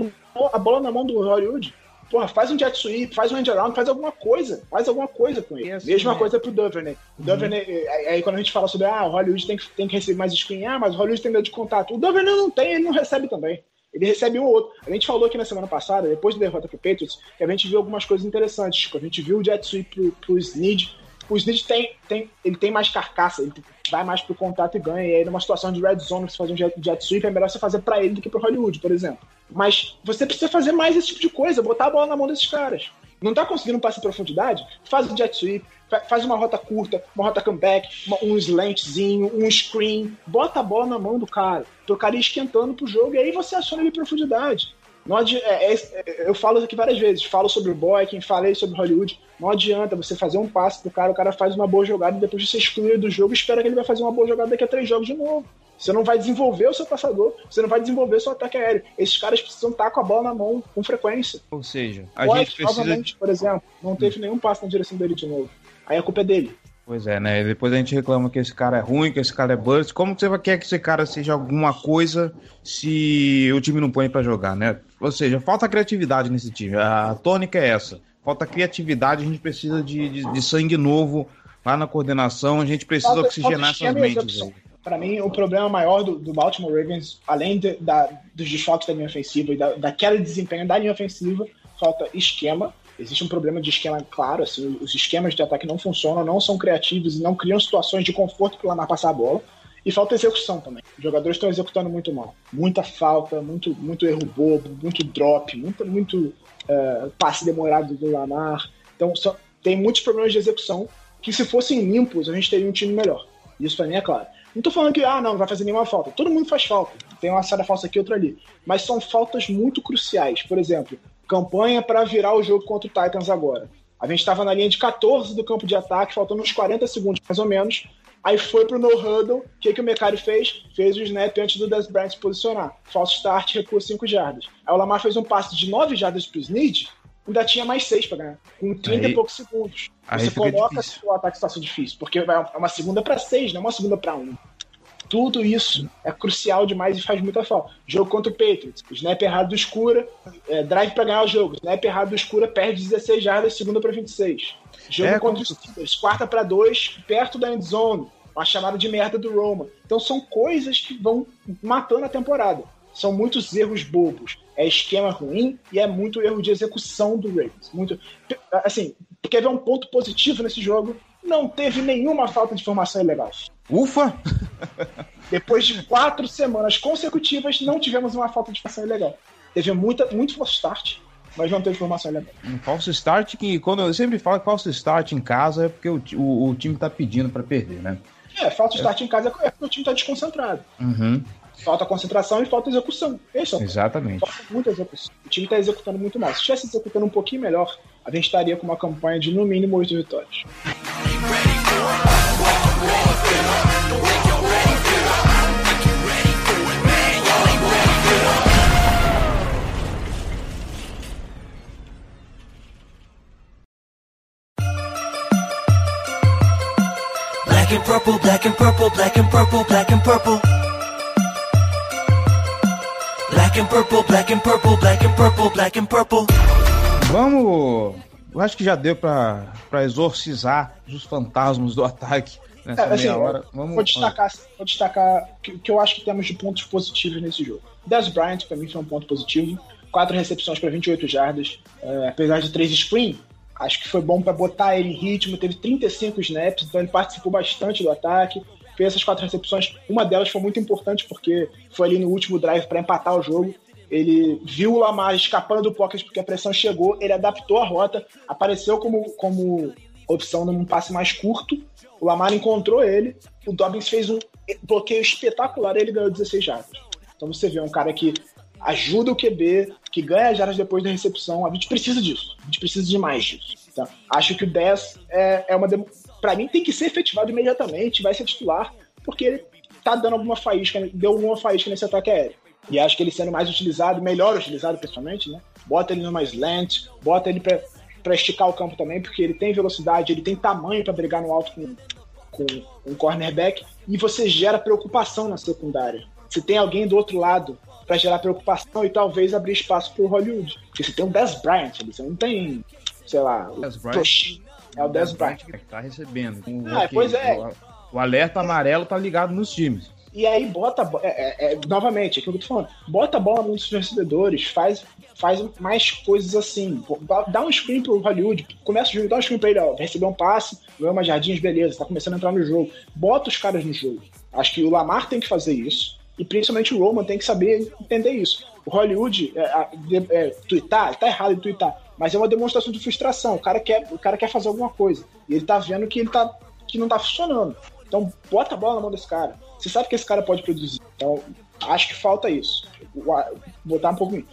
a bola na mão do Hollywood. Porra, faz um jet sweep, faz um end around, faz alguma coisa. Faz alguma coisa com ele. Isso, Mesma né? coisa pro Duvernay. O Duvernay, uhum. aí quando a gente fala sobre, ah, o Hollywood tem que, tem que receber mais screen, ah, mas o Hollywood tem medo de contato. O Duvernay não tem, ele não recebe também. Ele recebe um ou outro. A gente falou aqui na semana passada, depois da derrota pro Patriots, que a gente viu algumas coisas interessantes. Tipo, a gente viu o jet sweep pro, pro Snead O Snead tem, tem, ele tem mais carcaça, ele vai mais pro contato e ganha. E aí, numa situação de red zone, você fazer um jet, jet sweep, é melhor você fazer para ele do que pro Hollywood, por exemplo. Mas você precisa fazer mais esse tipo de coisa, botar a bola na mão desses caras. Não tá conseguindo um passe em profundidade? Faz um jet sweep, faz uma rota curta, uma rota comeback, uma, um slantzinho, um screen, bota a bola na mão do cara, pro cara ir esquentando pro jogo, e aí você aciona ele em profundidade. Não adi- é, é, eu falo aqui várias vezes, falo sobre o Boykin, falei sobre Hollywood. Não adianta você fazer um passe pro cara, o cara faz uma boa jogada e depois você exclui ele do jogo e espera que ele vai fazer uma boa jogada daqui a três jogos de novo. Você não vai desenvolver o seu passador, você não vai desenvolver o seu ataque aéreo. Esses caras precisam estar com a bola na mão com frequência. Ou seja, a Boykin, gente precisa. novamente, por exemplo, não teve nenhum passe na direção dele de novo. Aí a culpa é dele. Pois é, né? Depois a gente reclama que esse cara é ruim, que esse cara é burst. Como que você quer que esse cara seja alguma coisa se o time não põe pra jogar, né? Ou seja, falta criatividade nesse time. A tônica é essa. Falta criatividade, a gente precisa de, de, de sangue novo lá na coordenação, a gente precisa Falta- oxigenar falta essas e mentes. Para mim, o problema maior do, do Baltimore Ravens, além de- da- dos desfalques da linha ofensiva e da, da queda de desempenho da linha ofensiva, falta esquema. Existe um problema de esquema claro, assim, os esquemas de ataque não funcionam, não são criativos e não criam situações de conforto para o Lamar passar a bola. E falta execução também. Os jogadores estão executando muito mal. Muita falta, muito, muito erro bobo, muito drop, muito, muito eh, passe demorado do Lamar. Então, só- tem muitos problemas de execução que, se fossem limpos, a gente teria um time melhor. Isso pra mim é claro. Não tô falando que, ah, não, não vai fazer nenhuma falta. Todo mundo faz falta. Tem uma saída falsa aqui, outra ali. Mas são faltas muito cruciais. Por exemplo, campanha para virar o jogo contra o Titans agora. A gente estava na linha de 14 do campo de ataque, faltando uns 40 segundos mais ou menos. Aí foi pro no huddle. O que, que o Mecari fez? Fez o snap antes do Des Bryant se posicionar. False start, recua 5 jardas. Aí o Lamar fez um passe de 9 jardas pro Snead, ainda tinha mais 6 para ganhar, com 30 Aí- e poucos segundos. aí Você coloca difícil. se o ataque está sendo difícil, porque é uma segunda para 6, não é uma segunda para 1. Tudo isso é crucial demais e faz muita falta. Jogo contra o Patriots, snap errado do escura, é, drive para ganhar o jogo, snap errado do escura, perde 16 jardas, segunda para 26. Jogo É, contra os Steelers, quarta para 2, perto da end zone, uma chamada de merda do Roma. Então são coisas que vão matando a temporada. São muitos erros bobos. É esquema ruim e é muito erro de execução do Ravens. Muito, assim, quer ver um ponto positivo nesse jogo? Não teve nenhuma falta de formação ilegal. Ufa! Depois de quatro semanas consecutivas, não tivemos uma falta de formação ilegal. Teve muita, muito false start, mas não teve formação ilegal. Um falso start que, quando eu sempre falo que falso start em casa é porque o, o, o time tá pedindo pra perder, né? É, falta start em casa é porque o time está desconcentrado. Uhum, Falta concentração e falta execução. Esse é exatamente. Falta muita execução. O time está executando muito mal. Se estivesse executando um pouquinho melhor, a gente estaria com uma campanha de no mínimo oito vitórias. Black and purple, black and purple, black and purple, black and purple. Black and purple, black and purple, black and purple, black and purple. Vamos. Eu acho que já deu pra, pra exorcizar os fantasmas do ataque nessa É, assim, meia hora. Vamos. Vou destacar, vou destacar o que, que eu acho que temos de pontos positivos nesse jogo. Des Bryant, para mim, foi um ponto positivo. Quatro recepções para 28 jardas. É, apesar de três screen, acho que foi bom para botar ele em ritmo. Teve 35 snaps, então ele participou bastante do ataque. Fez essas quatro recepções. Uma delas foi muito importante porque foi ali no último drive para empatar o jogo. Ele viu o Lamar escapando do pocket porque a pressão chegou, ele adaptou a rota, apareceu como, como opção num passe mais curto. O Lamar encontrou ele, o Dobbins fez um bloqueio espetacular ele ganhou 16 jardas. Então você vê um cara que ajuda o QB, que ganha jardas depois da recepção. A gente precisa disso. A gente precisa de mais disso. Então, acho que o 10 é, é uma. dem- Pra mim, tem que ser efetivado imediatamente, vai ser titular, porque ele tá dando alguma faísca, deu alguma faísca nesse ataque aéreo. E acho que ele sendo mais utilizado, melhor utilizado, pessoalmente, né? Bota ele numa slant, bota ele pra esticar o campo também, porque ele tem velocidade, ele tem tamanho pra brigar no alto com, com um cornerback, e você gera preocupação na secundária. Você tem alguém do outro lado pra gerar preocupação e talvez abrir espaço pro Hollywood. Porque você tem um Dez Bryant ali, você não tem, sei lá, o Dez Bryant. É o Dez Bryant. que tá recebendo. O, Ah, pois é. O, o alerta amarelo tá ligado nos times. E aí bota, é, é, é, novamente, aquilo que eu tô falando, bota a bola nos recebedores, faz, faz mais coisas assim. Dá um screen pro Hollywood, começa o jogo, dá um screen pra ele, ó, receber um passe, ganhar umas jardins, beleza, tá começando a entrar no jogo. Bota os caras no jogo. Acho que o Lamar tem que fazer isso. E principalmente o Roman tem que saber entender isso. O Hollywood, é, é, twittar, tá errado em twittar, mas é uma demonstração de frustração. O cara quer, o cara quer fazer alguma coisa. E ele tá vendo que ele tá que não tá funcionando. Então, bota a bola na mão desse cara. Você sabe que esse cara pode produzir. Então, acho que falta isso. Botar um pouco.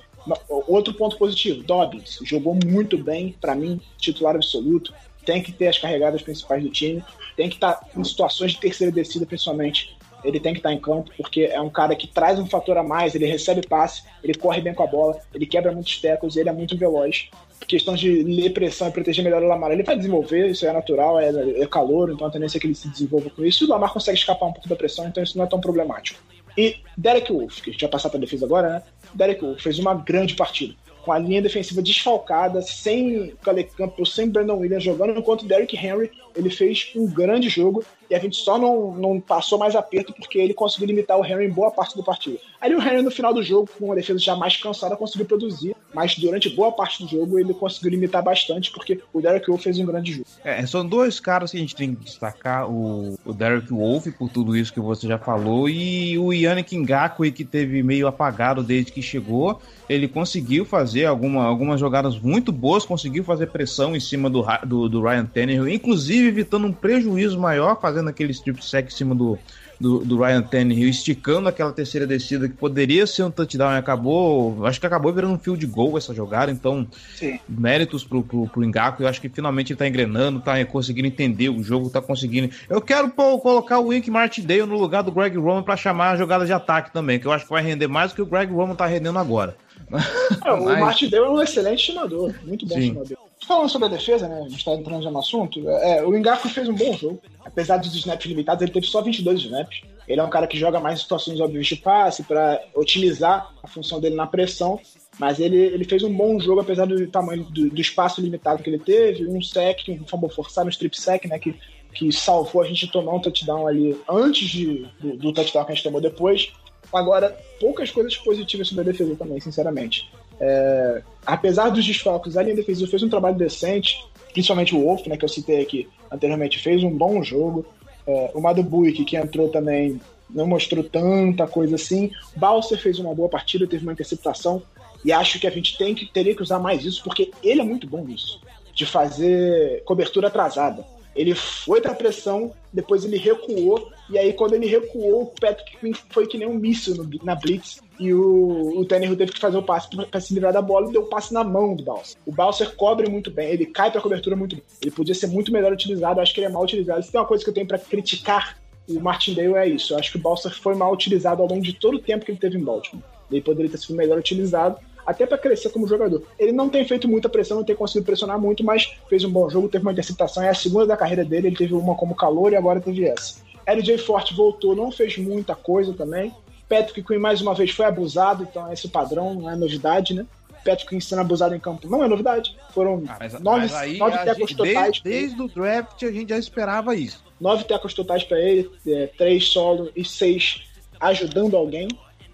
Outro ponto positivo: Dobbins jogou muito bem, para mim, titular absoluto. Tem que ter as carregadas principais do time. Tem que estar tá em situações de terceira descida, principalmente. Ele tem que estar em campo, porque é um cara que traz um fator a mais. Ele recebe passe, ele corre bem com a bola, ele quebra muitos tecos, ele é muito veloz questão de ler pressão e proteger melhor o Lamar, ele vai desenvolver, isso é natural, é, é calor, então a tendência é que ele se desenvolva com isso. E o Lamar consegue escapar um pouco da pressão, então isso não é tão problemático. E Derek Wolf, que a gente vai passar para defesa agora, né? Derek Wolf fez uma grande partida com a linha defensiva desfalcada, sem Caleb Campbell, sem Brandon Williams jogando, enquanto o Derrick Henry ele fez um grande jogo e a gente só não, não passou mais aperto porque ele conseguiu limitar o Henry em boa parte do partido. Aí o Henry no final do jogo, com uma defesa já mais cansada, conseguiu produzir, mas durante boa parte do jogo ele conseguiu limitar bastante porque o Derrick Wolf fez um grande jogo. É, são dois caras que a gente tem que destacar, o, o Derrick Wolf por tudo isso que você já falou e o Yannick Ngakwe que teve meio apagado desde que chegou ele conseguiu fazer alguma, algumas jogadas muito boas, conseguiu fazer pressão em cima do, do, do Ryan Tannehill, inclusive evitando um prejuízo maior, fazendo aquele strip sack em cima do, do, do, Ryan Tannehill, esticando aquela terceira descida que poderia ser um touchdown e acabou, acho que acabou virando um field goal essa jogada, então Sim. méritos pro, pro, pro eu acho que finalmente ele tá engrenando, tá conseguindo entender o jogo, tá conseguindo. Eu quero pô, colocar o Wink Martindale no lugar do Greg Roman para chamar a jogada de ataque também, que eu acho que vai render mais do que o Greg Roman tá rendendo agora. É, o Mas... Martindale é um excelente estimador, muito bom Sim. Falando sobre a defesa, né? A gente tá entrando já no assunto. É, o Engaku fez um bom jogo. Apesar dos snaps limitados, ele teve só 22 snaps. Ele é um cara que joga mais situações óbvias de passe para otimizar a função dele na pressão. Mas ele, ele fez um bom jogo, apesar do tamanho do, do espaço limitado que ele teve. Um sec, um fumble forçado, um strip sec, né? Que, que salvou a gente tomar um touchdown ali antes de, do, do touchdown que a gente tomou depois. Agora, poucas coisas positivas sobre a defesa também, sinceramente. É, apesar dos desfalques, a linha defensiva fez um trabalho decente, principalmente o Wolf, né, que eu citei aqui anteriormente, fez um bom jogo. É, o Mado Buick, que entrou também, não mostrou tanta coisa assim. Balser fez uma boa partida, teve uma interceptação, e acho que a gente tem que teria que usar mais isso, porque ele é muito bom nisso, de fazer cobertura atrasada. Ele foi pra pressão, depois ele recuou, e aí quando ele recuou, o Patrick Quinn foi que nem um míssil na blitz, e o, o Tannehill teve que fazer o passe para se livrar da bola e deu o passe na mão do Balser. O Balser cobre muito bem, ele cai pra cobertura muito bem. Ele podia ser muito melhor utilizado, acho que ele é mal utilizado. Se tem uma coisa que eu tenho para criticar o Martindale é isso. Eu acho que o Balser foi mal utilizado ao longo de todo o tempo que ele teve em Baltimore. Ele poderia ter sido melhor utilizado, até para crescer como jogador. Ele não tem feito muita pressão, não tem conseguido pressionar muito, mas fez um bom jogo, teve uma interceptação, é a segunda da carreira dele, ele teve uma como calor e agora teve essa. LJ Forte voltou, não fez muita coisa também. Patrick Quinn mais uma vez foi abusado, então é esse padrão, não é novidade, né? Patrick Quinn sendo abusado em campo não é novidade. Foram ah, mas, nove, mas nove tecos totais. Desde, desde o draft a gente já esperava isso. Nove tecos totais para ele, é, três solo e seis ajudando alguém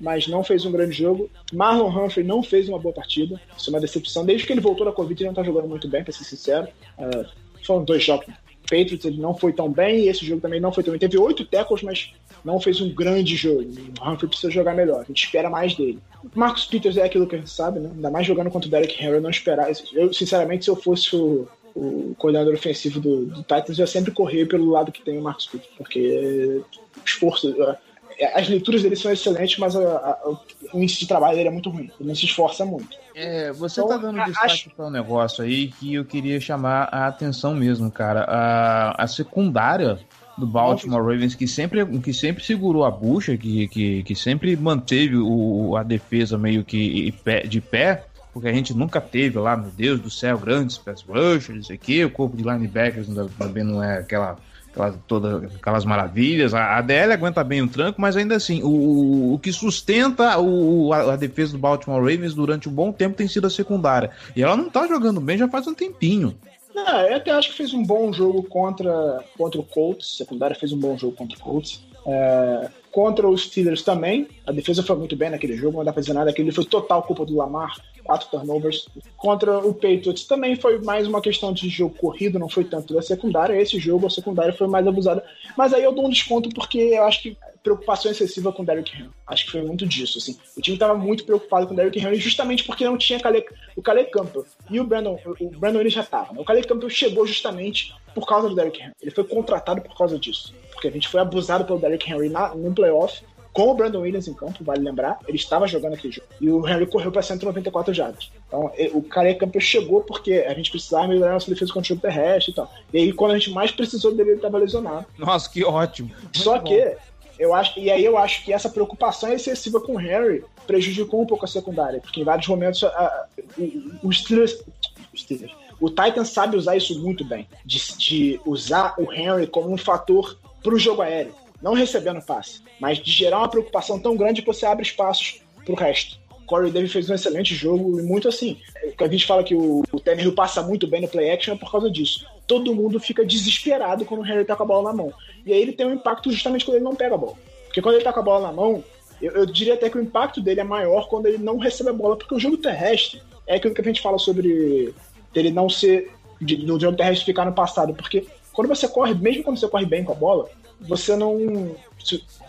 mas não fez um grande jogo. Marlon Humphrey não fez uma boa partida. Isso é uma decepção. Desde que ele voltou da Covid, ele não tá jogando muito bem, pra ser sincero. Uh, foram dois jogos. Patriots ele não foi tão bem e esse jogo também não foi tão bem. Teve oito tackles, mas não fez um grande jogo. O Humphrey precisa jogar melhor. A gente espera mais dele. Marcus Peters é aquilo que a gente sabe, né? Ainda mais jogando contra o Derek Henry, eu não esperava. Eu, sinceramente, se eu fosse o, o coordenador ofensivo do, do Titans, eu sempre correr pelo lado que tem o Marcus Peters, porque o esforço é, as leituras dele são excelentes, mas a, a, o índice de trabalho dele é muito ruim. Ele não se esforça muito. É, você então, tá dando destaque acho... para um negócio aí que eu queria chamar a atenção mesmo, cara. A, a secundária do Baltimore Ravens, que sempre, que sempre segurou a bucha, que, que, que sempre manteve o, a defesa meio que de pé, porque a gente nunca teve lá, meu Deus do céu, grandes pass rushers, isso aqui, o corpo de linebackers também não é aquela aquelas, todas aquelas maravilhas. A, a aguenta bem o tranco, mas ainda assim, o, o que sustenta o, a, a, defesa do Baltimore Ravens durante um bom tempo tem sido a secundária. E ela não tá jogando bem já faz um tempinho. Não, eu até acho que fez um bom jogo contra, contra o Colts. A secundária fez um bom jogo contra o Colts. É, Contra os Steelers também. A defesa foi muito bem naquele jogo, não dá pra dizer nada. Aquele foi total culpa do Lamar. Quatro turnovers. Contra o Patriots também foi mais uma questão de jogo corrido, não foi tanto da secundária. Esse jogo, a secundária foi mais abusada. Mas aí eu dou um desconto porque eu acho que preocupação excessiva com o Derrick Henry. Acho que foi muito disso, assim. O time estava muito preocupado com o Derrick Henry justamente porque não tinha Calais, o Calais Campbell. E o Brandon, o Brandon ele já estava. Né? O Calais Campbell chegou justamente por causa do Derrick Henry. Ele foi contratado por causa disso. Porque a gente foi abusado pelo Derrick Henry na, no playoff com o Brandon Williams em campo, vale lembrar, ele estava jogando aquele jogo. E o Henry correu para 194 jardas. Então, o Calais Campbell chegou porque a gente precisava melhorar nossa defesa contra o jogo terrestre e tal. E aí, quando a gente mais precisou dele, ele estava lesionado. Nossa, que ótimo. Muito Só bom. que eu acho, e aí eu acho que essa preocupação excessiva com o Harry prejudicou um pouco a secundária, porque em vários momentos o Steelers, Steelers, o Titans sabe usar isso muito bem, de, de usar o Henry como um fator para o jogo aéreo, não recebendo passe, mas de gerar uma preocupação tão grande que você abre espaços para o resto. Corey Davis fez um excelente jogo e muito assim. A gente fala que o, o Tannehill passa muito bem no play action é por causa disso. Todo mundo fica desesperado quando o Henry tá com a bola na mão. E aí ele tem um impacto justamente quando ele não pega a bola. Porque quando ele tá com a bola na mão, eu, eu diria até que o impacto dele é maior quando ele não recebe a bola, porque o jogo terrestre é aquilo que a gente fala sobre ele não ser. no jogo terrestre ficar no passado. Porque quando você corre, mesmo quando você corre bem com a bola, você não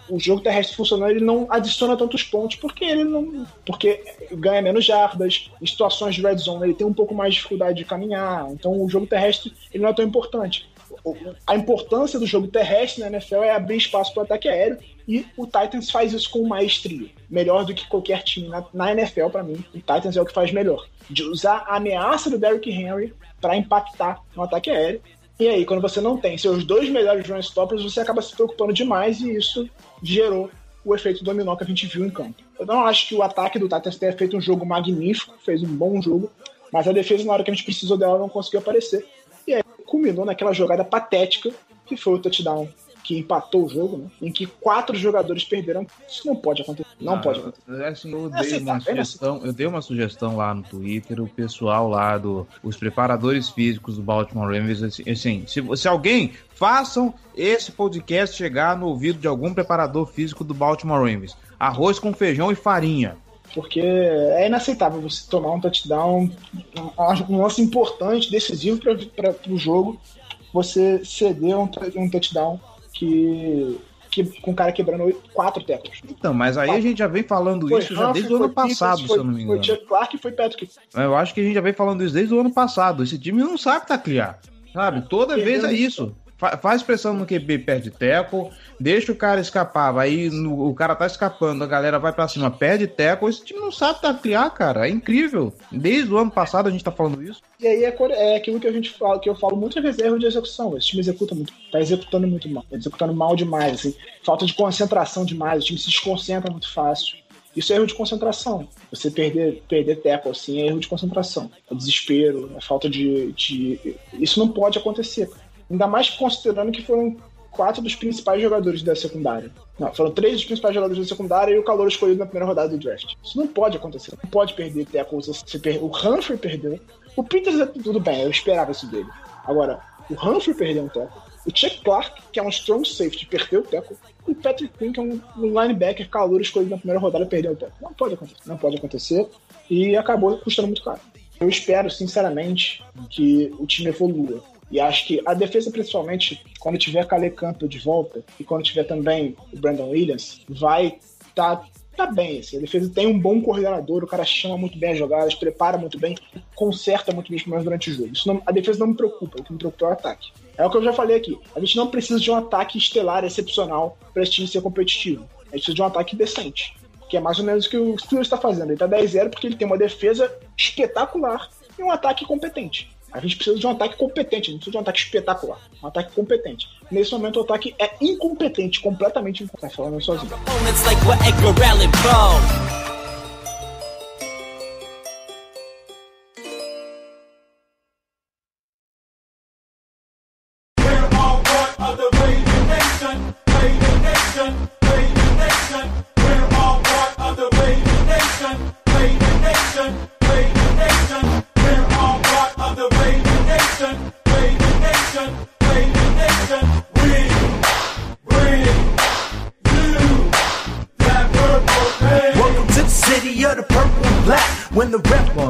o jogo terrestre funcionando, ele não adiciona tantos pontos, porque ele não. Porque ganha menos jardas, em situações de red zone ele tem um pouco mais de dificuldade de caminhar. Então o jogo terrestre ele não é tão importante. A importância do jogo terrestre na NFL é abrir espaço para o ataque aéreo e o Titans faz isso com maestria. Melhor do que qualquer time na, na NFL, para mim. O Titans é o que faz melhor. De usar a ameaça do Derrick Henry para impactar no ataque aéreo e aí, quando você não tem seus dois melhores run stoppers, você acaba se preocupando demais e isso gerou o efeito dominó que a gente viu em campo. Eu não acho que o ataque do Titans tenha feito um jogo magnífico, fez um bom jogo, mas a defesa, na hora que a gente precisou dela, não conseguiu aparecer. E aí culminou naquela jogada patética que foi o touchdown que empatou o jogo, né? em que quatro jogadores perderam. Isso não pode acontecer. Não, pode acontecer. É assim, eu, dei uma sugestão, eu dei uma sugestão lá no Twitter, o pessoal lá do os preparadores físicos do Baltimore Ravens, assim, assim se, se alguém façam esse podcast chegar no ouvido de algum preparador físico do Baltimore Ravens. Arroz com feijão e farinha porque é inaceitável você tomar um touchdown, um lance importante, decisivo para o jogo, você ceder um, um touchdown que, que com o cara quebrando quatro teclas. Então, mas aí quatro. a gente já vem falando foi isso já desde o ano passado, Pickens, se eu não me engano. Foi Clark e foi Patrick. Eu acho que a gente já vem falando isso desde o ano passado. Esse time não sabe taclear. Sabe? Toda vez é isso faz pressão no QB, perde teco, deixa o cara escapar, vai no, o cara tá escapando, a galera vai para cima, perde teco, esse time não sabe taclear, cara, é incrível. Desde o ano passado a gente tá falando isso. E aí é, é aquilo que a gente fala, que eu falo muito vezes erro de execução. Esse time executa muito, tá executando muito mal, tá executando mal demais, assim, falta de concentração demais, o time se desconcentra muito fácil. Isso é erro de concentração. Você perder, perder teco assim é erro de concentração. É desespero, é falta de, de. Isso não pode acontecer. Ainda mais considerando que foram quatro dos principais jogadores da secundária. Não, foram três dos principais jogadores da secundária e o calor escolhido na primeira rodada do draft. Isso não pode acontecer. Não pode perder tackles. O Humphrey perdeu. O Peters é tudo bem, eu esperava isso dele. Agora, o Humphrey perdeu um tackle. O Chuck Clark, que é um strong safety, perdeu o tackle. E o Patrick Quinn, que é um, um linebacker calor escolhido na primeira rodada, perdeu o tackle. Não pode acontecer. Não pode acontecer. E acabou custando muito caro. Eu espero, sinceramente, que o time evolua e acho que a defesa, principalmente, quando tiver Calais Campbell de volta e quando tiver também o Brandon Williams, vai tá, tá bem. Assim. A defesa tem um bom coordenador, o cara chama muito bem as jogadas, prepara muito bem, conserta muito bem os problemas durante o jogo. Isso não, a defesa não me preocupa, o que me preocupa é o ataque. É o que eu já falei aqui. A gente não precisa de um ataque estelar excepcional para esse time ser competitivo. A gente precisa de um ataque decente. Que é mais ou menos o que o Steelers está fazendo. Ele está 10-0 porque ele tem uma defesa espetacular e um ataque competente. A gente precisa de um ataque competente, não precisa de um ataque espetacular. Um ataque competente. Nesse momento, o ataque é incompetente, completamente incompetente. Falando sozinho.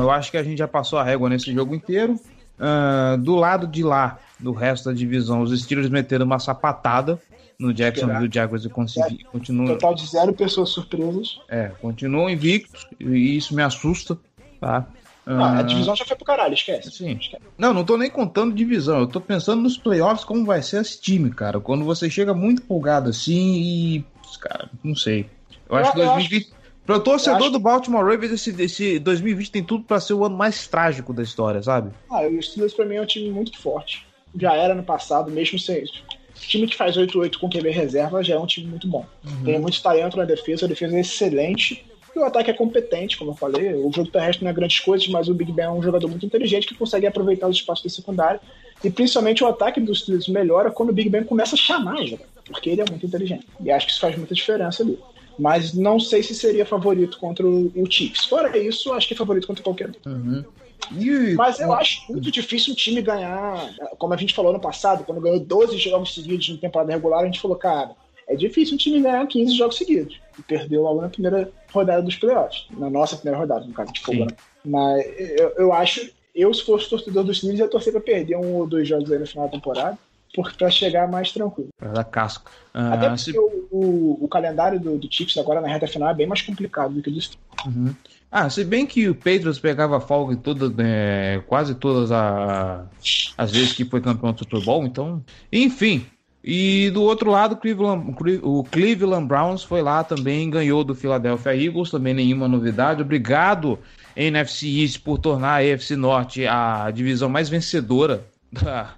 Eu acho que a gente já passou a régua nesse jogo inteiro. Uh, do lado de lá, do resto da divisão, os Steelers meteram uma sapatada no Jacksonville Jaguars e consegui, é, continuam. Total de zero pessoas surpresas. É, continuam invictos e isso me assusta, tá? Ah, a divisão já foi pro caralho, esquece. Sim. Esquece. Não, não tô nem contando divisão. Eu tô pensando nos playoffs, como vai ser esse time, cara. Quando você chega muito empolgado assim e. Cara, não sei. Eu, eu acho que 2020. Acho... Pro torcedor acho... do Baltimore Ravens, esse, esse 2020 tem tudo para ser o ano mais trágico da história, sabe? Ah, o Steelers pra mim é um time muito forte. Já era no passado, mesmo sem. O time que faz 8-8 com QB reserva já é um time muito bom. Uhum. Tem muito talento na defesa, a defesa é excelente. E o ataque é competente, como eu falei. O jogo terrestre não é grandes coisas, mas o Big Ben é um jogador muito inteligente que consegue aproveitar os espaços da secundária. E principalmente o ataque dos Steelers melhora quando o Big Ben começa a chamar porque ele é muito inteligente. E acho que isso faz muita diferença ali. Mas não sei se seria favorito contra o, Chiefs. Fora isso, acho que é favorito contra qualquer um. Uhum. Mas eu acho muito difícil um time ganhar, como a gente falou no passado, quando ganhou 12 jogos seguidos em temporada regular, a gente falou, cara, é difícil um time ganhar 15 jogos seguidos. E perdeu logo na primeira rodada dos playoffs. Na nossa primeira rodada, no caso de fogo. Né? Mas eu, eu, acho, eu se fosse torcedor dos Steelers, ia torcer pra perder um ou dois jogos aí no final da temporada. Para chegar mais tranquilo. Da casca. Ah, Até porque se... o, o, o, calendário do, do Chiefs agora na reta final é bem mais complicado do que o do. Uhum. Ah, se bem que o Patriots pegava folga em todas, né, quase todas a, as vezes que foi campeão do Super Bowl, então. Enfim, e do outro lado, Cleveland, o Cleveland Browns foi lá também, ganhou do Philadelphia Eagles, também nenhuma novidade. Obrigado, NFC East, por tornar a AFC Norte a divisão mais vencedora da,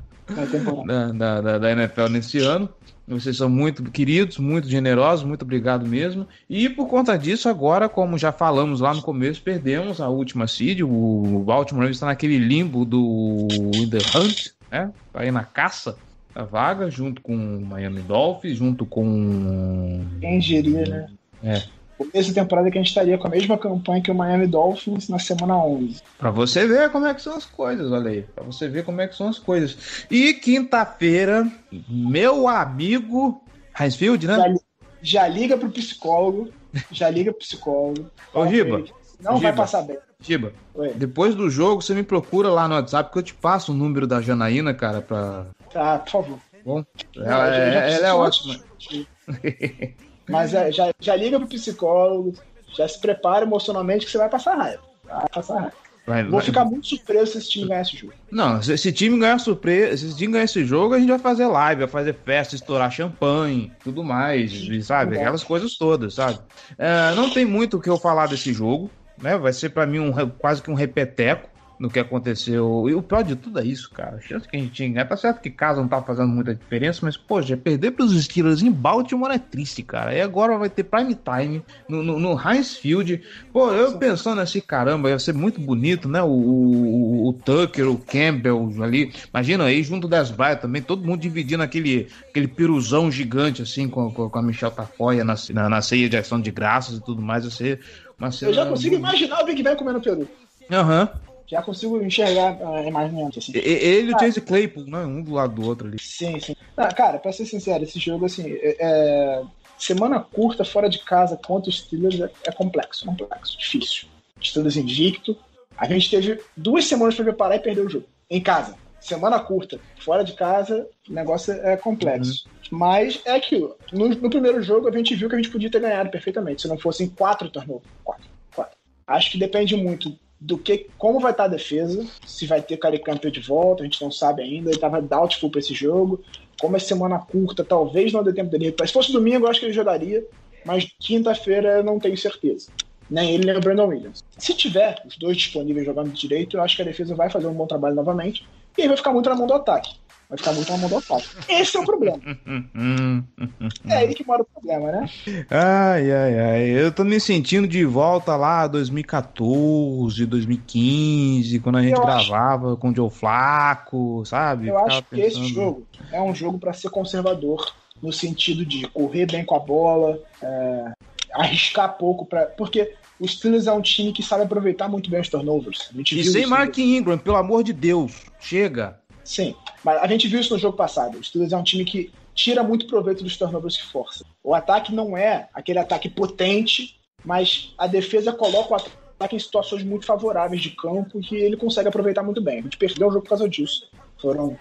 da, da, da NFL nesse ano. Vocês são muito queridos, muito generosos, muito obrigado mesmo. E por conta disso, agora, como já falamos lá no começo, perdemos a última seed. O Baltimore está naquele limbo do In the Hunt, né? Tá aí na caça a vaga, junto com o Miami Dolphins, junto com. Quem diria, né? É. Essa temporada que a gente estaria com a mesma campanha que o Miami Dolphins na semana 11. Pra você ver como é que são as coisas, olha aí. Pra você ver como é que são as coisas. E quinta-feira, meu amigo Hinesfield, né? Já, já, liga pro psicólogo. Já liga pro psicólogo. Ô, Giba. Não Giba. vai passar bem. Giba, Oi. depois do jogo, você me procura lá no WhatsApp que eu te passo o número da Janaína, cara, pra. Tá, por favor. Bom, ela, ela é ótima. Mas é, já, já liga pro psicólogo, já se prepara emocionalmente que você vai passar raiva. Vai passar raiva. Vai, Vou vai. ficar muito surpreso se esse time ganhar esse jogo. Não, se esse time ganhar surpresa, se esse time ganhar esse jogo, a gente vai fazer live, vai fazer festa, estourar champanhe, tudo mais, sabe? Aquelas coisas todas, sabe? É, não tem muito o que eu falar desse jogo né? Vai ser para mim um, quase que um repeteco no que aconteceu. E o pior de tudo é isso, cara. A chance que a gente tinha. É tá certo que casa não tá fazendo muita diferença, mas, poxa, perder pros Steelers em Baltimore é triste, cara. E agora vai ter prime time no, no, no Heinz Field. Pô, eu pensando assim, caramba, ia ser muito bonito, né? O, o, o Tucker, o Campbell ali. Imagina aí, junto das baias também, todo mundo dividindo aquele, aquele piruzão gigante, assim, com, com a Michelle Tafoya na, na, na ceia de ação de graças e tudo mais. Ia ser uma cena. Eu já consigo imaginar o Big Ben comendo peru. Aham. Uhum. Já consigo enxergar a imagem assim. Ele e o Chase Claypool, né? Um do lado do outro ali. Sim, sim. Ah, cara, pra ser sincero, esse jogo, assim, é, é... semana curta, fora de casa, contra os Steelers é, é complexo, complexo, difícil. Steelers invicto. A gente teve duas semanas pra preparar e perder o jogo. Em casa. Semana curta, fora de casa, o negócio é complexo. Uhum. Mas é aquilo. No, no, primeiro jogo, a gente viu que a gente podia ter ganhado perfeitamente, se não fossem quatro turnovers. Quatro. Quatro. Acho que depende muito do que como vai estar a defesa, se vai ter Cari Campbell de volta, a gente não sabe ainda. Ele estava doubtful para esse jogo. Como é semana curta, talvez não dê tempo dele. Se fosse domingo, eu acho que ele jogaria, mas quinta-feira eu não tenho certeza. Nem ele nem o Brandon Williams. Se tiver os dois disponíveis jogando direito, eu acho que a defesa vai fazer um bom trabalho novamente e aí vai ficar muito na mão do ataque. Vai ficar muito na mão do ataque. Esse é o problema. é aí que mora o problema, né? Ai, ai, ai. Eu tô me sentindo de volta lá 2014, 2015, quando a gente eu gravava acho... com o Joe Flaco, sabe? Eu Ficava acho que pensando... esse jogo é um jogo para ser conservador, no sentido de correr bem com a bola, é... arriscar pouco, pra... porque o Steelers é um time que sabe aproveitar muito bem os turnovers. e sem Mark Ingram, pelo amor de Deus, chega. Sim, mas a gente viu isso no jogo passado. O Steelers é um time que tira muito proveito dos turnovers que força. O ataque não é aquele ataque potente, mas a defesa coloca o ataque em situações muito favoráveis de campo que ele consegue aproveitar muito bem. A gente perdeu o jogo por causa disso. Foram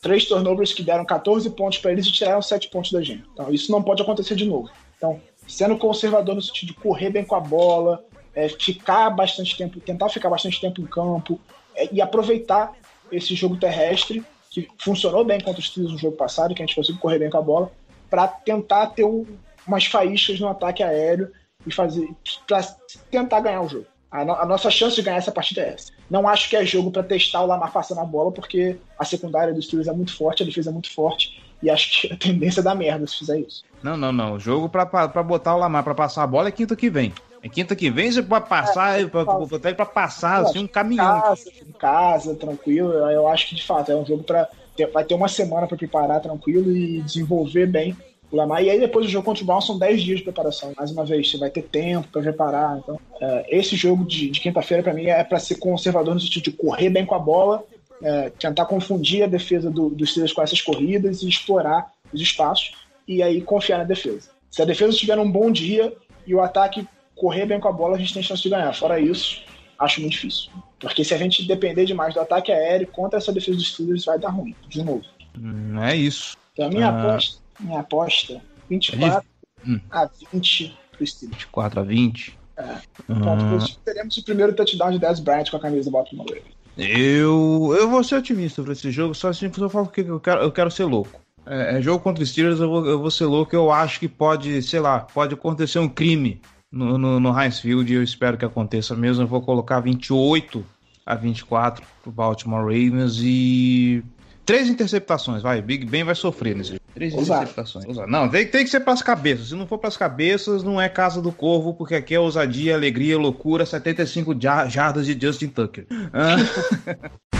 três turnovers que deram 14 pontos para eles e tiraram 7 pontos da gente. Então isso não pode acontecer de novo. Então, sendo conservador no sentido de correr bem com a bola, é, ficar bastante tempo, tentar ficar bastante tempo em campo é, e aproveitar esse jogo terrestre que funcionou bem contra os Steelers no jogo passado, que a gente conseguiu correr bem com a bola, para tentar ter um, umas faíscas no ataque aéreo e fazer para tentar ganhar o jogo. A, no, a, nossa chance de ganhar essa partida é essa. Não acho que é jogo para testar o Lamar passando a bola, porque a secundária dos Steelers é muito forte, a defesa é muito forte, e acho que a tendência é dar merda se fizer isso. Não, não, não. O jogo para botar o Lamar para passar a bola é quinta que vem. É quinta que vem, você pode passar, é, para pra passar assim, um caminhão. Em casa, em casa, tranquilo. Eu acho que de fato é um jogo para vai ter uma semana para preparar tranquilo e desenvolver bem o Lamar. E aí depois do jogo contra o Brown são 10 dias de preparação. Mais uma vez, você vai ter tempo para preparar. Então, é, esse jogo de, de quinta-feira, para mim, é para ser conservador no sentido de correr bem com a bola, é, tentar confundir a defesa do, dos Steelers com essas corridas e explorar os espaços. E aí confiar na defesa. Se a defesa tiver um bom dia e o ataque correr bem com a bola, a gente tem chance de ganhar. Fora isso, acho muito difícil. Porque se a gente depender demais do ataque aéreo contra essa defesa dos Steelers, vai dar ruim, de novo. Hum, é isso. Então a minha ah. aposta minha aposta, 24 hum. a 20 pro Steelers. 24 a 20? É. Hum. teremos o primeiro touchdown de Dez Bryant com a camisa do Baltimore Ravens. Eu, eu vou ser otimista pra esse jogo, só assim eu falo que eu quero, eu quero ser louco. É, é jogo contra Steelers, eu vou, eu vou ser louco. Eu acho que pode, sei lá, pode acontecer um crime no, no, no Heinz Field e eu espero que aconteça mesmo. Eu vou colocar 28 a 24 pro Baltimore Ravens e Três interceptações, vai. Big Ben vai sofrer nesse jogo. Três interceptações. Não, tem, tem que ser pras cabeças. Se não for pras cabeças, não é Casa do Corvo, porque aqui é ousadia, alegria, loucura, 75 jardas de Justin Tucker. Ah.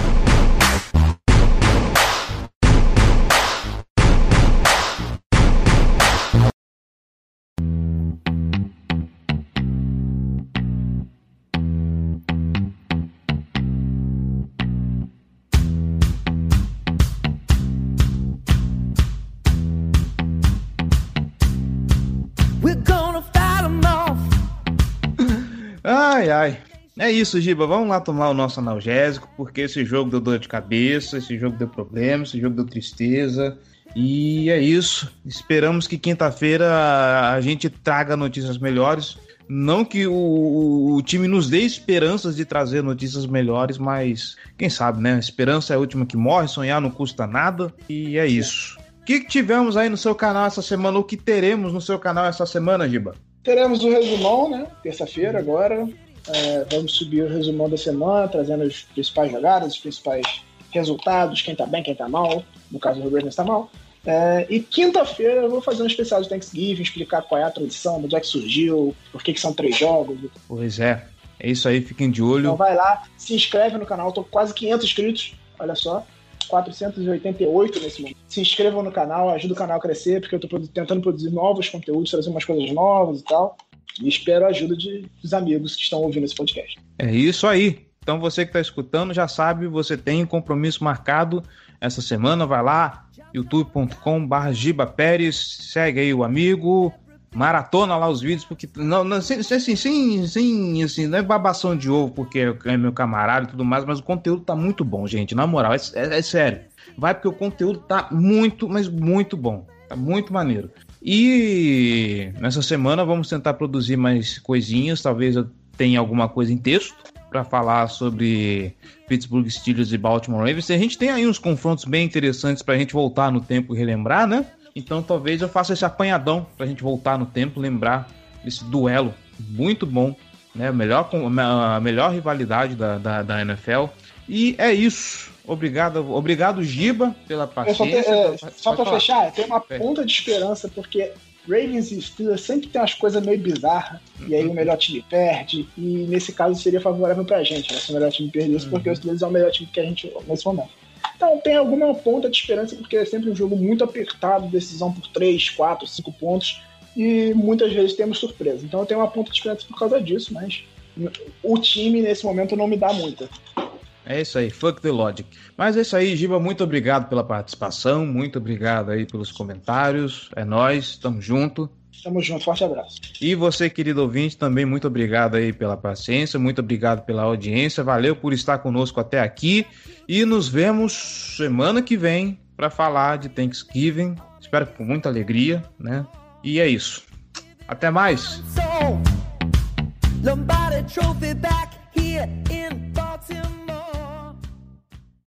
Ai. É isso, Giba. Vamos lá tomar o nosso analgésico, porque esse jogo deu dor de cabeça, esse jogo deu problema, esse jogo deu tristeza. E é isso. Esperamos que quinta-feira a gente traga notícias melhores. Não que o, o, time nos dê esperanças de trazer notícias melhores, mas quem sabe, né? Esperança é a última que morre, sonhar não custa nada. E é isso. O que, que tivemos aí no seu canal essa semana? O que teremos no seu canal essa semana, Giba? Teremos o resumão, né? Terça-feira agora. É, vamos subir o resumão da semana, trazendo as principais jogadas, os principais resultados, quem tá bem, quem tá mal. No caso, o Ravens tá mal. É, e quinta-feira eu vou fazer um especial de Thanksgiving, explicar qual é a tradição, onde é que surgiu, por que, que são três jogos. Pois é, é isso aí, fiquem de olho. Então vai lá, se inscreve no canal, tô com quase 500 inscritos, olha só. 488 nesse momento. Se inscrevam no canal, ajuda o canal a crescer, porque eu tô tentando produzir novos conteúdos, trazer umas coisas novas e tal. E espero a ajuda de, dos amigos que estão ouvindo esse podcast. É isso aí. Então você que está escutando já sabe, você tem um compromisso marcado essa semana, vai lá, youtube.com.br Giba Pérez, segue aí o amigo, maratona lá os vídeos, porque não, não assim, assim, sim, sim, assim, não é babação de ovo porque é meu camarada e tudo mais, mas o conteúdo tá muito bom, gente, na moral, é, é, é sério. Vai porque o conteúdo tá muito, mas muito bom, tá muito maneiro. E nessa semana vamos tentar produzir mais coisinhas, talvez eu tenha alguma coisa em texto para falar sobre Pittsburgh Steelers e Baltimore Ravens. A gente tem aí uns confrontos bem interessantes para a gente voltar no tempo e relembrar, né? Então talvez eu faça esse apanhadão para a gente voltar no tempo, lembrar desse duelo muito bom, né? A melhor, a melhor rivalidade da, da, da NFL. E é isso. Obrigado, obrigado Giba, pela paciência. É, só, para fechar, tem uma é. ponta de esperança, porque Ravens e Steelers sempre tem umas coisas meio bizarras, uhum. e aí o melhor time perde, e nesse caso seria favorável pra gente, né, se o melhor time perdesse, uhum. porque os Steelers é o melhor time que a gente nesse momento. Então tem alguma ponta de esperança, porque é sempre um jogo muito apertado, decisão por 3, 4, 5 pontos, e muitas vezes temos surpresa. Então eu tenho uma ponta de esperança por causa disso, mas o time nesse momento não me dá muita. É isso aí, fuck the logic. Mas é isso aí, Giba, muito obrigado pela participação, muito obrigado aí pelos comentários. É nós, tamo junto. Tamo junto, forte abraço. E você, querido ouvinte, também muito obrigado aí pela paciência, muito obrigado pela audiência, valeu por estar conosco até aqui e nos vemos semana que vem para falar de Thanksgiving. Espero com muita alegria, né? E é isso. Até mais.